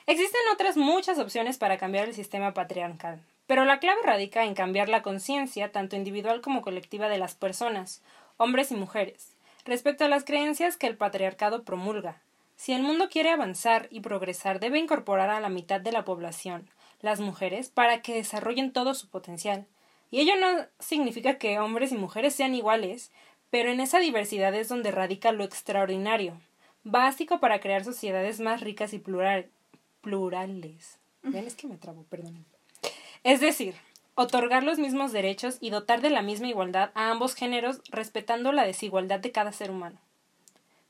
Existen otras muchas opciones para cambiar el sistema patriarcal, pero la clave radica en cambiar la conciencia, tanto individual como colectiva, de las personas, hombres y mujeres, respecto a las creencias que el patriarcado promulga. Si el mundo quiere avanzar y progresar, debe incorporar a la mitad de la población, las mujeres, para que desarrollen todo su potencial. Y ello no significa que hombres y mujeres sean iguales, pero en esa diversidad es donde radica lo extraordinario, básico para crear sociedades más ricas y plural- plurales. Ven, es que me trabo, perdón. Es decir, otorgar los mismos derechos y dotar de la misma igualdad a ambos géneros respetando la desigualdad de cada ser humano.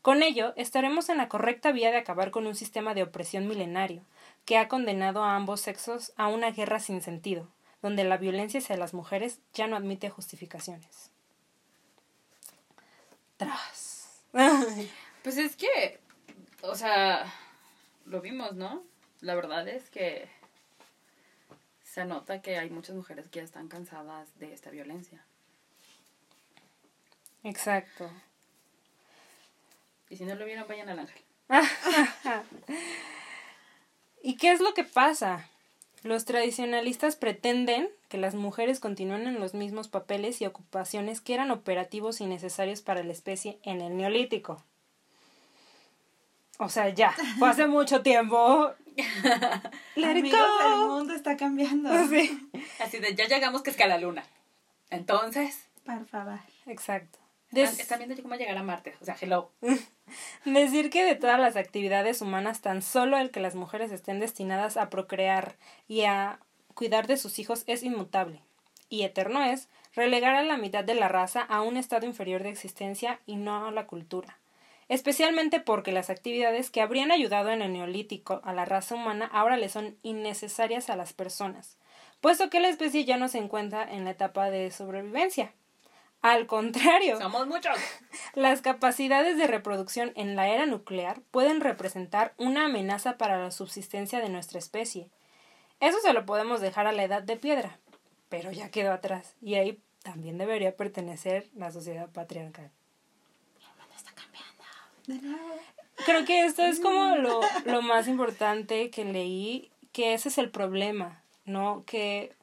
Con ello, estaremos en la correcta vía de acabar con un sistema de opresión milenario, que ha condenado a ambos sexos a una guerra sin sentido, donde la violencia hacia las mujeres ya no admite justificaciones. Tras. Pues es que, o sea, lo vimos, ¿no? La verdad es que se nota que hay muchas mujeres que ya están cansadas de esta violencia. Exacto. Y si no lo vieron, vayan al ángel. ¿Y qué es lo que pasa? Los tradicionalistas pretenden que las mujeres continúen en los mismos papeles y ocupaciones que eran operativos y necesarios para la especie en el neolítico. O sea, ya, fue hace mucho tiempo. Let Amigos, el mundo está cambiando. Sí, Así de, ya llegamos que es que a la luna. Entonces, Por favor. exacto. Están, viendo cómo llegar a Marte. O sea, hello. Decir que de todas las actividades humanas, tan solo el que las mujeres estén destinadas a procrear y a cuidar de sus hijos es inmutable. Y eterno es relegar a la mitad de la raza a un estado inferior de existencia y no a la cultura. Especialmente porque las actividades que habrían ayudado en el neolítico a la raza humana ahora le son innecesarias a las personas, puesto que la especie ya no se encuentra en la etapa de sobrevivencia. Al contrario, Somos muchos. las capacidades de reproducción en la era nuclear pueden representar una amenaza para la subsistencia de nuestra especie. Eso se lo podemos dejar a la edad de piedra, pero ya quedó atrás y ahí también debería pertenecer la sociedad patriarcal. De nuevo. Creo que esto es como lo, lo más importante que leí, que ese es el problema, ¿no? Que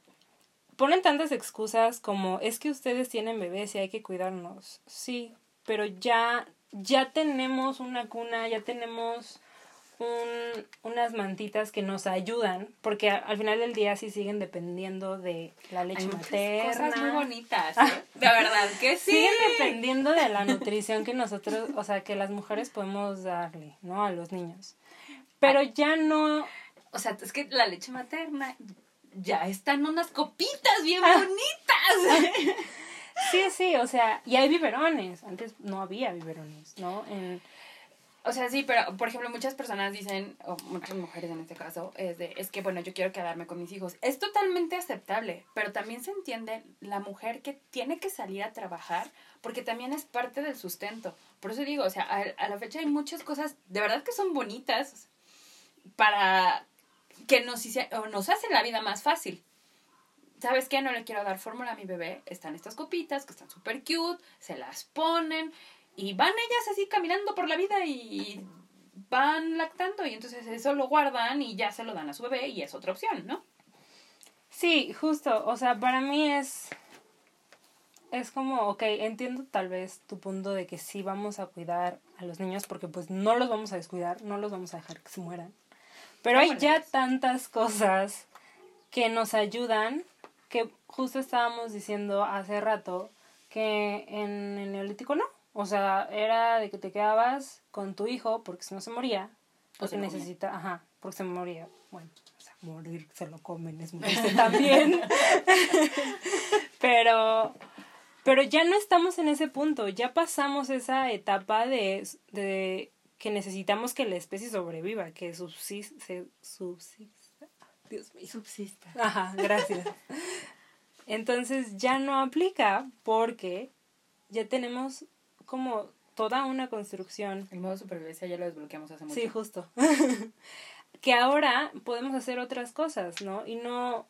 ponen tantas excusas como es que ustedes tienen bebés y hay que cuidarnos. Sí, pero ya, ya tenemos una cuna, ya tenemos un, unas mantitas que nos ayudan, porque a- al final del día sí siguen dependiendo de la leche Hay materna. cosas muy bonitas. ¿eh? De verdad que sí. Siguen dependiendo de la nutrición que nosotros, o sea, que las mujeres podemos darle, ¿no? A los niños. Pero ya no, O sea, es que la leche materna ya están unas copitas bien Ah. bonitas. sí, sí, o sea, y hay biberones. Antes no había biberones, ¿no? En, O sea, sí, pero por ejemplo, muchas personas dicen, o muchas mujeres en este caso, es de, es que bueno, yo quiero quedarme con mis hijos. Es totalmente aceptable, pero también se entiende la mujer que tiene que salir a trabajar porque también es parte del sustento. Por eso digo, o sea, a, a la fecha hay muchas cosas de verdad que son bonitas para que nos, hice- o nos hacen la vida más fácil. ¿Sabes qué? No le quiero dar fórmula a mi bebé. Están estas copitas que están súper cute, se las ponen y van ellas así caminando por la vida y van lactando y entonces eso lo guardan y ya se lo dan a su bebé y es otra opción, ¿no? Sí, justo, o sea, para mí es es como, ok, entiendo tal vez tu punto de que sí vamos a cuidar a los niños porque pues no los vamos a descuidar, no los vamos a dejar que se mueran. Pero hay ya tantas cosas que nos ayudan, que justo estábamos diciendo hace rato que en el neolítico no. O sea, era de que te quedabas con tu hijo porque si no se moría, porque se lo necesita, ajá, porque se moría. Bueno, o sea, morir se lo comen, es morirse también. pero, pero ya no estamos en ese punto, ya pasamos esa etapa de, de que necesitamos que la especie sobreviva, que subsista, se subsista. Dios mío. Subsista. Ajá, gracias. Entonces ya no aplica porque ya tenemos como toda una construcción. El modo supervivencia ya lo desbloqueamos hace mucho. Sí, justo. que ahora podemos hacer otras cosas, ¿no? Y no...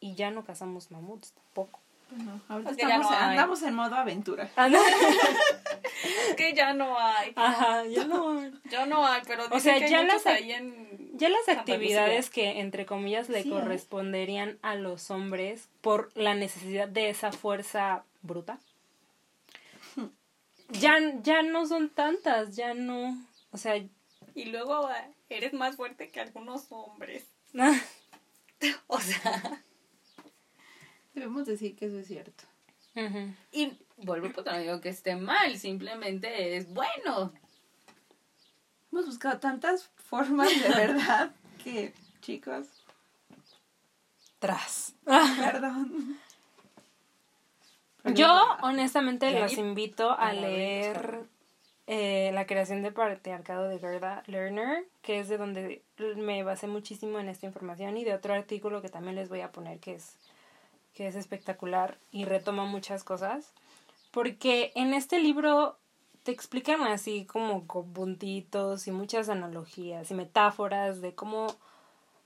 Y ya no cazamos mamuts tampoco. Bueno, ahorita Es que estamos, no hay. andamos en modo aventura. Ah, no. que ya no hay. Ajá, ya no. Ya no hay, pero dicen sea, que hay ya muchos las- ahí en... Ya las actividades que entre comillas le Sí, ¿eh? corresponderían a los hombres por la necesidad de esa fuerza bruta. Ya, ya no son tantas, ya no. O sea, Y luego ah, eres más fuerte que algunos hombres. O sea... Debemos decir que eso es cierto. Y vuelvo pues no digo que esté mal, simplemente es bueno. Hemos buscado tantas formas de verdad que, chicos, tras. perdón. Yo, honestamente, los vi- invito a leer eh, La creación del patriarcado de Gerda Lerner, que es de donde me basé muchísimo en esta información, y de otro artículo que también les voy a poner, que es, que es espectacular y retoma muchas cosas. Porque en este libro te explican así como con puntitos y muchas analogías y metáforas de cómo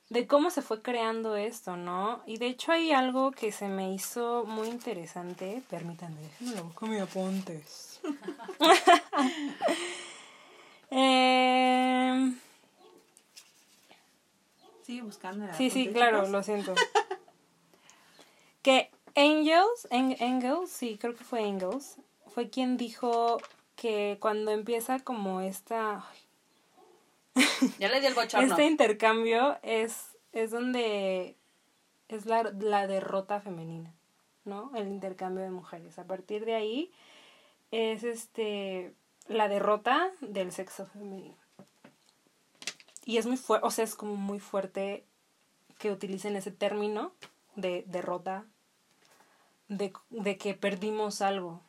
de cómo se fue creando esto, ¿no? Y de hecho hay algo que se me hizo muy interesante. Permítanme, déjenme lo busco mis apuntes. eh, Sigue buscando. sí, sí, claro, lo siento. que Engels, En- Engels, sí, creo que fue Engels, fue quien dijo que cuando empieza como esta... Ya le di el bochorno. Este intercambio es, es donde es la, la derrota femenina, ¿no? El intercambio de mujeres. A partir de ahí es este la derrota del sexo femenino. Y es muy fuerte, o sea, es como muy fuerte que utilicen ese término de derrota, de, de que perdimos algo,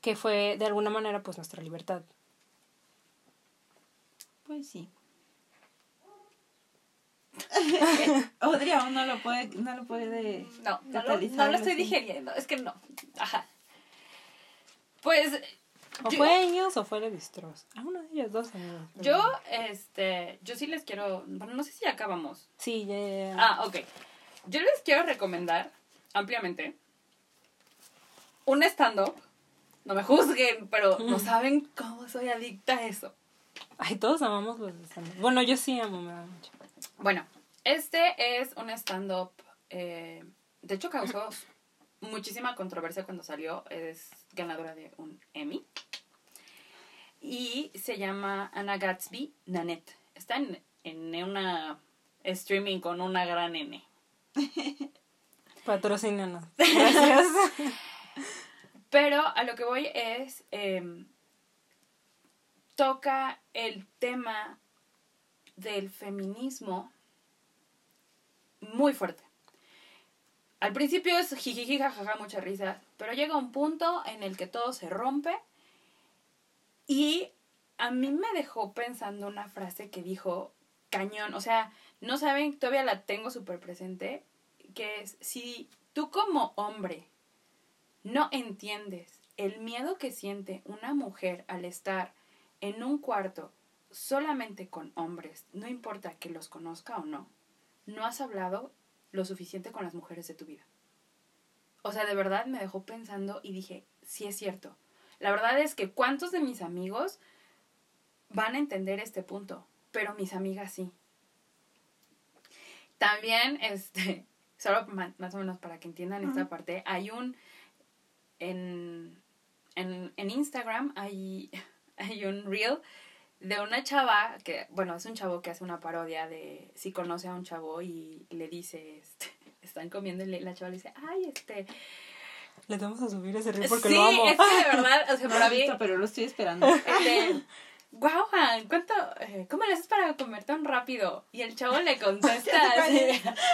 que fue de alguna manera pues nuestra libertad. Pues sí. Audrey aún no lo puede, no lo puede No, no lo, catalizar, no lo estoy sí. digeriendo. Es que no. Ajá. Pues ¿O Yo- fue ellos o fue Strauss? Ah, uno de ellos dos, amigos. yo, este, yo sí les quiero, bueno, no sé si ya acabamos. Sí, ya, ya, ya. Ah, ok. Yo les quiero recomendar ampliamente un stand-up. No me juzguen, pero no saben cómo soy adicta a eso. Ay, todos amamos los stand Bueno, yo sí amo, me da mucho. Bueno, este es un stand-up. eh, de hecho, causó muchísima controversia cuando salió. Es ganadora de un Emmy. Y se llama Anna Gatsby Nanette. Está en, en una streaming con una gran N. Patrocínanos. Gracias. Pero a lo que voy es. em, toca el tema del feminismo muy fuerte. Al principio es jijiji, jajaja, mucha risa, pero llega un punto en el que todo se rompe y a mí me dejó pensando una frase que dijo cañón, o sea, no saben, todavía la tengo súper presente, que es, si tú como hombre no entiendes el miedo que siente una mujer al estar en un cuarto solamente con hombres, no importa que los conozca o no, no has hablado lo suficiente con las mujeres de tu vida. O sea, de verdad me dejó pensando y dije, sí es cierto. La verdad es que cuántos de mis amigos van a entender este punto, pero mis amigas sí. También, este, solo más o menos para que entiendan esta parte, hay un, en, en, en Instagram hay, hay un reel de una chava que, bueno, es un chavo que hace una parodia de si conoce a un chavo y le dice, este, están comiendo y le- la chava le dice, ay, este... Les vamos a subir ese reel porque sí, lo amo. es que de verdad, o sea, No para mí, visto, pero lo estoy esperando. este, Guau, Juan, ¿cuánto, eh, ¿cómo le haces para comer tan rápido? Y el chavo le contesta así,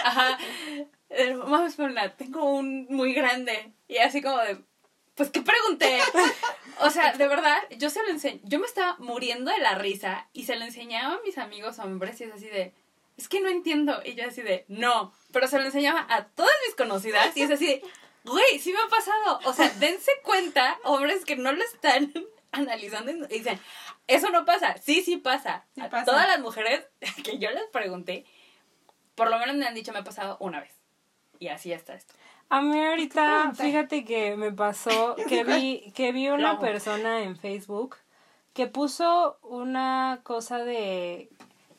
ajá, vamos por una, tengo un muy grande. Y así como de, pues, ¿qué pregunté? O sea, de verdad, yo se lo enseñé, yo me estaba muriendo de la risa y se lo enseñaba a mis amigos hombres y es así de, es que no entiendo. Y yo así de, no, pero se lo enseñaba a todas mis conocidas y es así de, güey, sí me ha pasado. O sea, dense cuenta, hombres que no lo están analizando y dicen, eso no pasa. Sí, sí pasa. Sí a pasa. todas las mujeres que yo les pregunté, por lo menos me han dicho, me ha pasado una vez. Y así está esto. A mí ahorita, fíjate que me pasó que vi, que vi una persona en Facebook que puso una cosa de,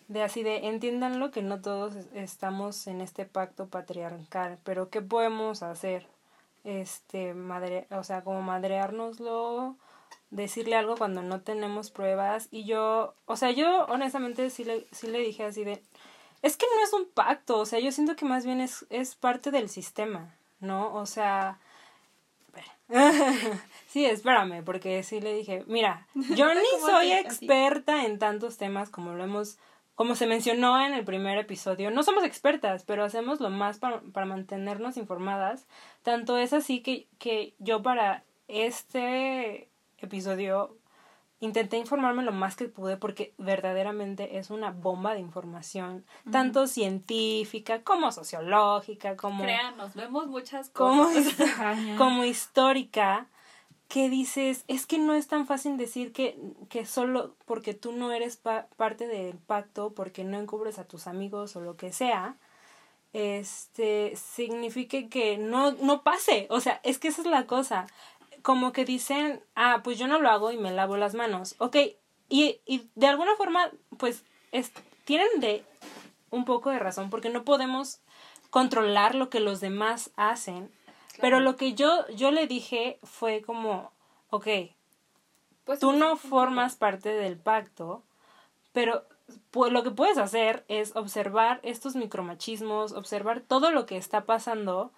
de así de, entiéndanlo que no todos es- estamos en este pacto patriarcal, pero ¿qué podemos hacer? Este, madre, o sea, como madreárnoslo, decirle algo cuando no tenemos pruebas y yo, o sea, yo honestamente sí le, sí le dije así de, es que no es un pacto, o sea, yo siento que más bien es, es parte del sistema, ¿no? O sea, sí, espérame, porque sí le dije, mira, yo ni soy experta en tantos temas como lo hemos, como se mencionó en el primer episodio. No somos expertas, pero hacemos lo más para, para mantenernos informadas. Tanto es así que, que yo para este episodio intenté informarme lo más que pude porque verdaderamente es una bomba de información, tanto científica como sociológica, como, Créanos, vemos muchas como, cosas. como histórica, que dices, es que no es tan fácil decir que, que solo porque tú no eres pa- parte del pacto, porque no encubres a tus amigos o lo que sea, este signifique que no, no pase. O sea, es que esa es la cosa. Como que dicen, ah, pues yo no lo hago y me lavo las manos. Ok, y, y de alguna forma, pues, es, tienen de un poco de razón, porque no podemos controlar lo que los demás hacen. Pero lo que yo, yo le dije fue como, ok, Pues, tú no formas parte del pacto, pero pues, lo que puedes hacer es observar estos micromachismos, observar todo lo que está pasando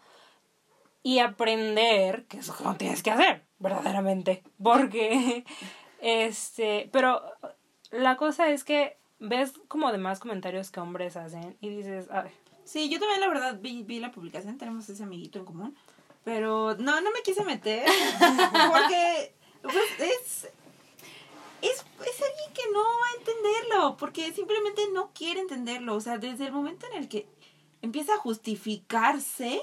y aprender que eso no tienes que hacer, verdaderamente. Porque, este, pero la cosa es que ves como demás comentarios que hombres hacen y dices, ay, Sí, yo también la verdad vi, vi la publicación, tenemos ese amiguito en común, pero no, no me quise meter porque pues, es, es, es alguien que no va a entenderlo, porque simplemente no quiere entenderlo, o sea, desde el momento en el que empieza a justificarse,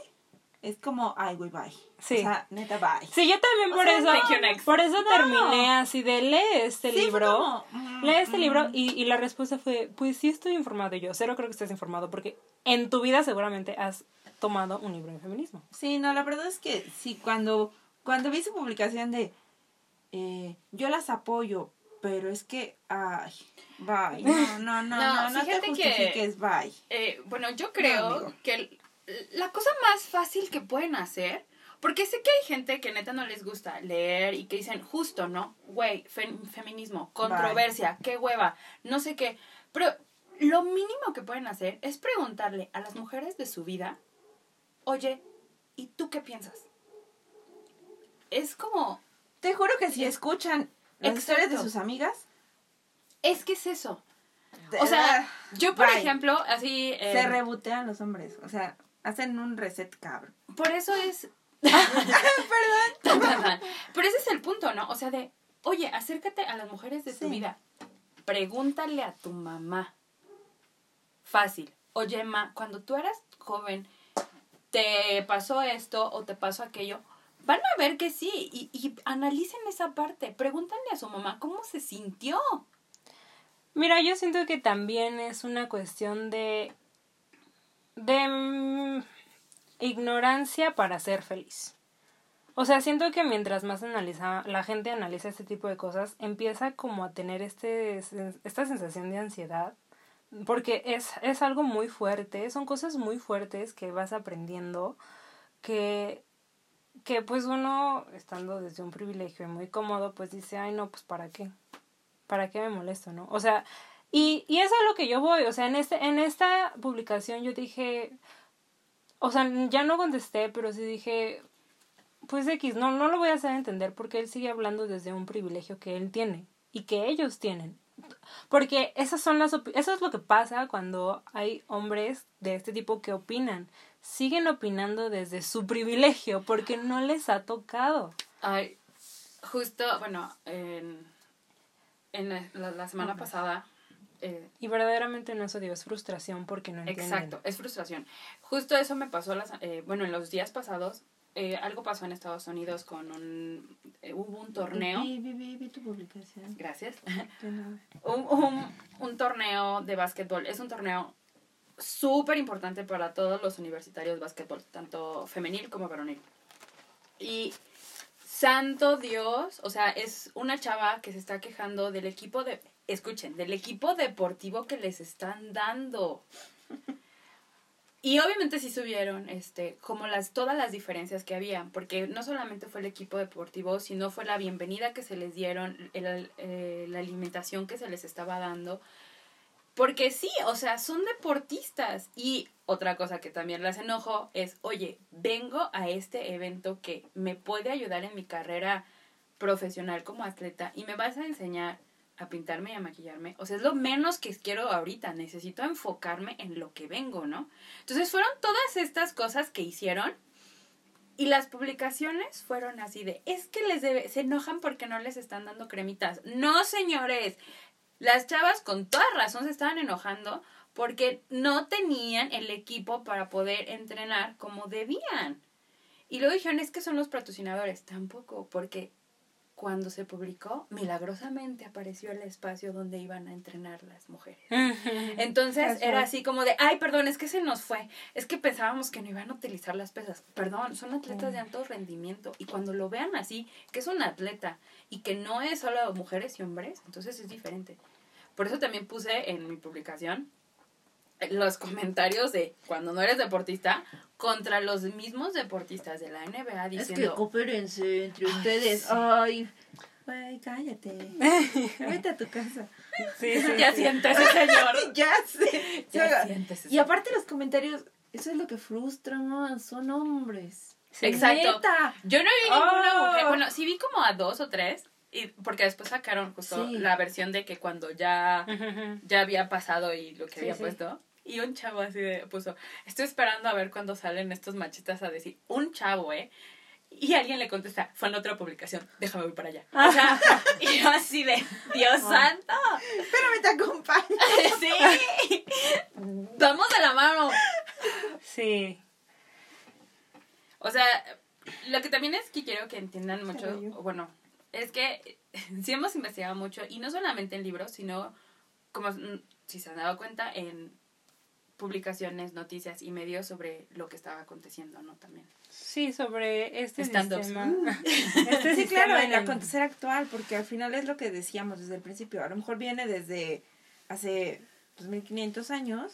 es como, ay, güey, bye. Sí. O sea, neta, bye. Sí, yo también O por sea, eso, thank you, next. por eso No. terminé así de lee este Sí, fue libro. como, mm, Lee este mm. libro y, y la respuesta fue, pues sí estoy informado Y yo. Cero creo que estés informado porque en tu vida seguramente has tomado un libro de feminismo. Sí, no, la verdad es que sí, cuando, cuando vi su publicación de eh, yo las apoyo, pero es que, ay, bye. No, no, no, no, No, no, te fíjate que- justifiques, bye. Eh, bueno, yo creo amigo. que la cosa más fácil que pueden hacer, porque sé que hay gente que neta no les gusta leer y que dicen, justo, ¿no? Güey, fe- feminismo, controversia, qué hueva, no sé qué. Pero lo mínimo que pueden hacer es preguntarle a las mujeres de su vida, oye, ¿y tú qué piensas? Es como, Te juro que si escuchan las historias de sus amigas, es que es eso. O sea, yo por bye. ejemplo, así... eh, se rebotean los hombres, o sea, hacen un reset cabrón. Por eso es. Perdón. Pero ese es el punto, ¿no? O sea, de, oye, acércate a las mujeres de tu vida. Pregúntale a tu mamá. Fácil. Oye, ma, cuando tú eras joven, te pasó esto o te pasó aquello. Van a ver que sí y, y analicen esa parte. Pregúntale a su mamá cómo se sintió. Mira, yo siento que también es una cuestión de. De. mm, ignorancia para ser feliz. O sea, siento que mientras más analiza, la gente analiza este tipo de cosas, empieza como a tener este, esta sensación de ansiedad porque es, es algo muy fuerte, son cosas muy fuertes que vas aprendiendo, que, que pues uno, estando desde un privilegio y muy cómodo, pues dice, ay no, pues para qué, para qué me molesto, ¿no? O sea, y, y es a lo que yo voy, o sea, en, este, en esta publicación yo dije, o sea, ya no contesté, pero sí dije, pues X, no, no lo voy a hacer entender porque él sigue hablando desde un privilegio que él tiene y que ellos tienen. Porque esas son las eso es lo que pasa cuando hay hombres de este tipo que opinan. Siguen opinando desde su privilegio porque no les ha tocado. Ay, justo, bueno, en, en la, la semana pasada eh, y verdaderamente no es odio, es frustración porque no entienden. Exacto, es frustración. Justo eso me pasó, las, eh, bueno, en los días pasados, eh, algo pasó en Estados Unidos con un, hubo un torneo. Vi, vi, vi, vi tu publicación. Gracias. un, un, un torneo de básquetbol, es un torneo súper importante para todos los universitarios de básquetbol, tanto femenil como varonil. Y santo Dios, o sea, es una chava que se está quejando del equipo de escuchen, del equipo deportivo que les están dando. Y obviamente sí subieron, este, como las, todas las diferencias que había, porque no solamente fue el equipo deportivo, sino fue la bienvenida que se les dieron, el, eh, la alimentación que se les estaba dando. Porque sí, o sea, son deportistas. Y otra cosa que también les enojo es, oye, vengo a este evento que me puede ayudar en mi carrera profesional como atleta y me vas a enseñar a pintarme y a maquillarme. O sea, es lo menos que quiero ahorita. Necesito enfocarme en lo que vengo, ¿no? Entonces fueron todas estas cosas que hicieron. Y las publicaciones fueron así de, es que les debe, se enojan porque no les están dando cremitas. No, señores. Las chavas con toda razón se estaban enojando porque no tenían el equipo para poder entrenar como debían. Y luego dijeron, es que son los patrocinadores. Tampoco, porque cuando se publicó, milagrosamente apareció el espacio donde iban a entrenar las mujeres. Entonces era así como de, ay, perdón, es que se nos fue. Es que pensábamos que no iban a utilizar las pesas. Perdón, son atletas de alto rendimiento. Y cuando lo vean así, que es un atleta y que no es solo mujeres y hombres, entonces es diferente. Por eso también puse en mi publicación los comentarios de cuando no eres deportista contra los mismos deportistas de la NBA diciendo es que coopérense entre ustedes ay Güey, cállate. Vete a tu casa. Sí, sí, ya siéntese, señor. ya sé. Ya siéntese. Y aparte los comentarios, eso es lo que frustra más, son hombres. Exacto. Neta. Yo no vi ninguna Oh. mujer. Bueno, sí vi como a dos o tres. Y porque después sacaron justo Sí. la versión de que cuando ya, ya había pasado y lo que Sí, había sí. puesto. Y un chavo así de puso, estoy esperando a ver cuándo salen estos machistas a decir, un chavo, ¿eh? Y alguien le contesta, fue en otra publicación, déjame voy para allá. O sea, y yo así de, Dios santo. Pero me te acompaña. sí. Vamos de la mano. Sí. O sea, lo que también es que quiero que entiendan mucho, bueno, es que sí hemos investigado mucho, y no solamente en libros, sino, como si se han dado cuenta, en publicaciones, noticias y medios sobre lo que estaba aconteciendo, ¿no? También. Sí, sobre este Stand-ups. sistema. Este sí, claro, en el acontecer actual, porque al final es lo que decíamos desde el principio. A lo mejor viene desde hace 2500 años,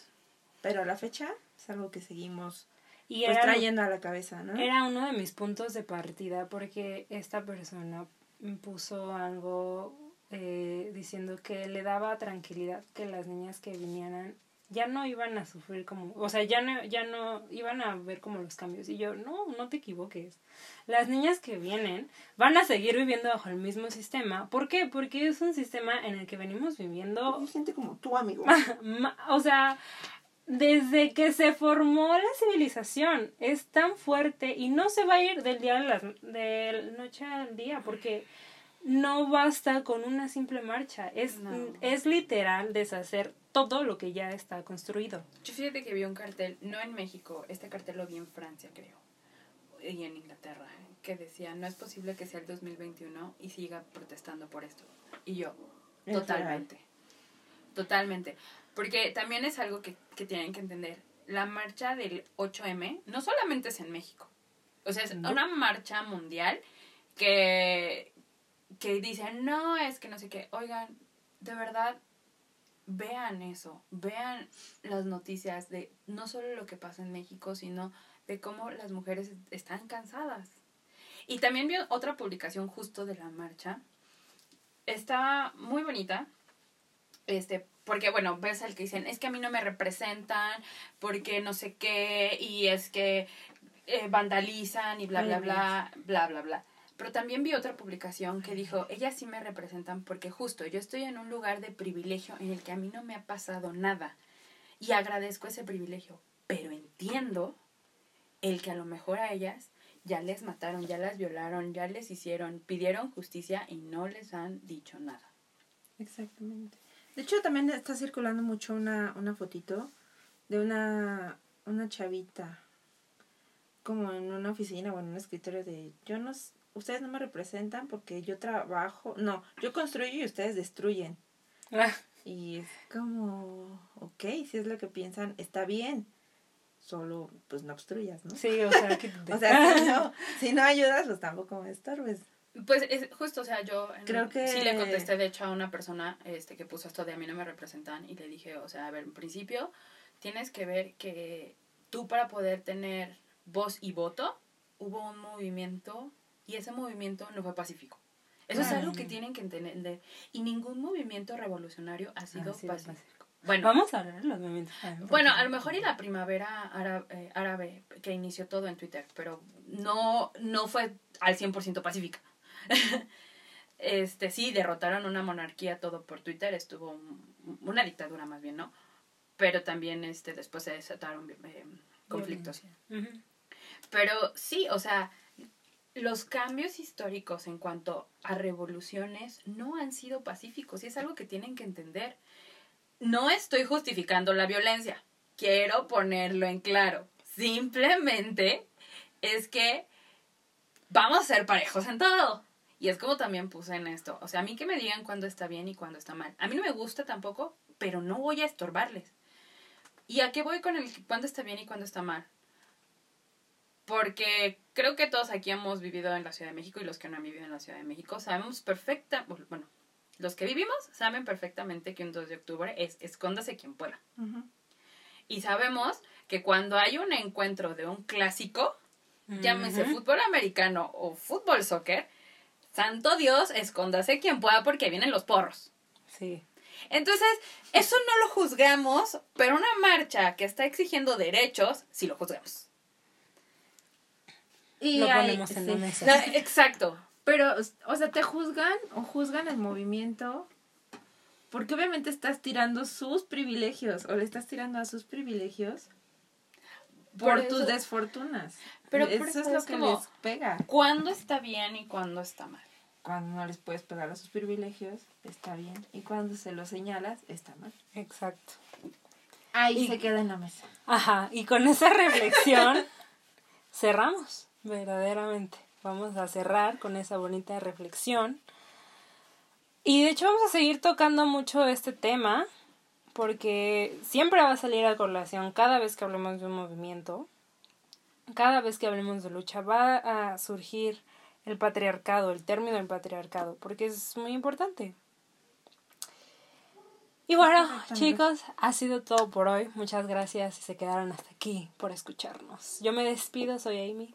pero a la fecha es algo que seguimos Y pues, era, trayendo a la cabeza, ¿no? era uno de mis puntos de partida porque esta persona puso algo eh, diciendo que le daba tranquilidad que las niñas que vinieran ya no iban a sufrir como, o sea, ya no, ya no iban a ver como los cambios. Y yo, no, no te equivoques. Las niñas que vienen van a seguir viviendo bajo el mismo sistema. ¿Por qué? Porque es un sistema en el que venimos viviendo Hay gente como tú, amigo. O sea, desde que se formó la civilización es tan fuerte y no se va a ir del día a la, de noche al día porque no basta con una simple marcha. Es, No. es literal deshacer todo lo que ya está construido. Yo fíjate que vi un cartel, no en México, este cartel lo vi en Francia, creo, y en Inglaterra, que decía, no es posible que sea el 2021 y siga protestando por esto. Y yo, Es totalmente, totalmente. Porque también es algo que, que tienen que entender. La marcha del 8M no solamente es en México. O sea, es No. una marcha mundial que, que dicen, no, es que no sé qué. Oigan, de verdad, vean eso, vean las noticias de no solo lo que pasa en México, sino de cómo las mujeres están cansadas. Y también vi otra publicación justo de la marcha. Está muy bonita. Este, porque bueno, ves el que dicen, es que a mí no me representan, porque no sé qué, y es que eh, vandalizan y bla, bla, bla, bla, bla, bla. Pero también vi otra publicación que dijo, ellas sí me representan porque justo yo estoy en un lugar de privilegio en el que a mí no me ha pasado nada. Y agradezco ese privilegio, pero entiendo el que a lo mejor a ellas ya les mataron, ya las violaron, ya les hicieron, pidieron justicia y no les han dicho nada. Exactamente. De hecho, también está circulando mucho una, una fotito de una, una chavita como en una oficina o en un escritorio de yo no ustedes no me representan porque yo trabajo, no, yo construyo y ustedes destruyen. Ah, Y es como, ok, si es lo que piensan, está bien. Solo, pues no obstruyas, ¿no? sí, o sea, que O sea, si no, si no ayudas, pues tampoco me estorbes. Pues es justo, o sea, yo en- Creo que- sí le contesté de hecho a una persona este que puso esto de a mí no me representan y le dije, o sea, a ver, en principio tienes que ver que tú para poder tener voz y voto hubo un movimiento y ese movimiento no fue pacífico. Eso es algo que tienen que entender y ningún movimiento revolucionario ha sido pacífico. Bueno, Vamos a hablar de los movimientos. bueno, a lo mejor y la primavera árabe, eh, árabe que inició todo en Twitter, pero no, no fue al 100% pacífica. este, sí, derrotaron una monarquía todo por Twitter, estuvo un- una dictadura más bien, ¿no? Pero también este, después se desataron eh, conflictos. Pero sí, o sea, los cambios históricos en cuanto a revoluciones no han sido pacíficos y es algo que tienen que entender. No estoy justificando la violencia, quiero ponerlo en claro. Simplemente es que vamos a ser parejos en todo. Y es como también puse en esto. O sea, a mí que me digan cuándo está bien y cuándo está mal. A mí no me gusta tampoco, pero no voy a estorbarles. ¿Y a qué voy con el cuándo está bien y cuándo está mal? Porque creo que todos aquí hemos vivido en la Ciudad de México y los que no han vivido en la Ciudad de México sabemos perfecta, bueno, los que vivimos saben perfectamente que un 2 de octubre es escóndase quien pueda. Y sabemos que cuando hay un encuentro de un clásico, llámese Ujú. fútbol americano o fútbol soccer, santo Dios, escóndase quien pueda porque vienen los porros. Sí. Entonces, eso no lo juzgamos, pero una marcha que está exigiendo derechos, sí lo juzgamos. Y Lo hay- ponemos en la mesa. No, exacto. Pero, o sea, te juzgan o juzgan el movimiento porque obviamente estás tirando sus privilegios o le estás tirando a sus privilegios por, Por tus eso- desfortunas. Pero eso por es eso lo es que como- les pega. ¿Cuándo está bien y cuándo está mal? Cuando no les puedes pegar a sus privilegios, está bien. Y cuando se los señalas, está mal. Exacto. Ahí Y- se queda en la mesa. Ajá, y con esa reflexión cerramos, verdaderamente. Vamos a cerrar con esa bonita reflexión. Y de hecho vamos a seguir tocando mucho este tema, porque siempre va a salir a colación cada vez que hablemos de un movimiento, cada vez que hablemos de lucha, va a surgir el patriarcado, el término del patriarcado, porque es muy importante. Y bueno, chicos, ha sido todo por hoy. Muchas gracias si se quedaron hasta aquí por escucharnos. Yo me despido, soy Amy.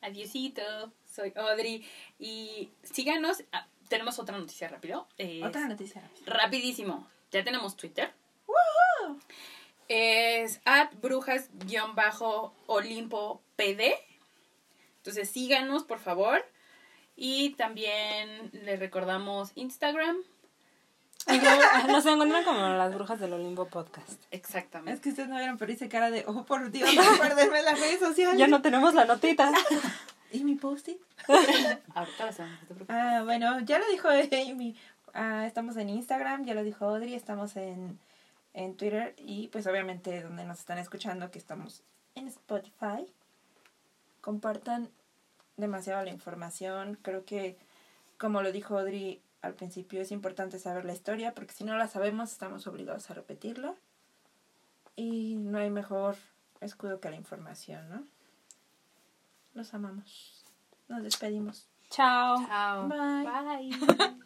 Adiosito, soy Audrey. Y síganos. ah, tenemos otra noticia rápido. Es Otra noticia. Rapidísimo. Ya tenemos Twitter. Es at brujas-olimpo pd. Entonces síganos, por favor. Y también les recordamos Instagram. Ah, Nos encuentran como las brujas del Olimpo podcast. Es Exactamente. que ustedes no vieron, pero hice cara de, oh, por Dios, no perderme las redes sociales. Ya no tenemos la notita. ¿Y mi post-it? Ahorita lo. Ah, bueno, ya lo dijo Amy. Ah, estamos en Instagram, ya lo dijo Audrey, estamos en, en Twitter y pues obviamente donde nos están escuchando que estamos en Spotify. Compartan demasiado la información. Creo que, como lo dijo Audrey al principio, es importante saber la historia porque si no la sabemos estamos obligados a repetirla. Y no hay mejor escudo que la información, ¿no? Los amamos. Nos despedimos. Chao. Chao. Bye. Bye.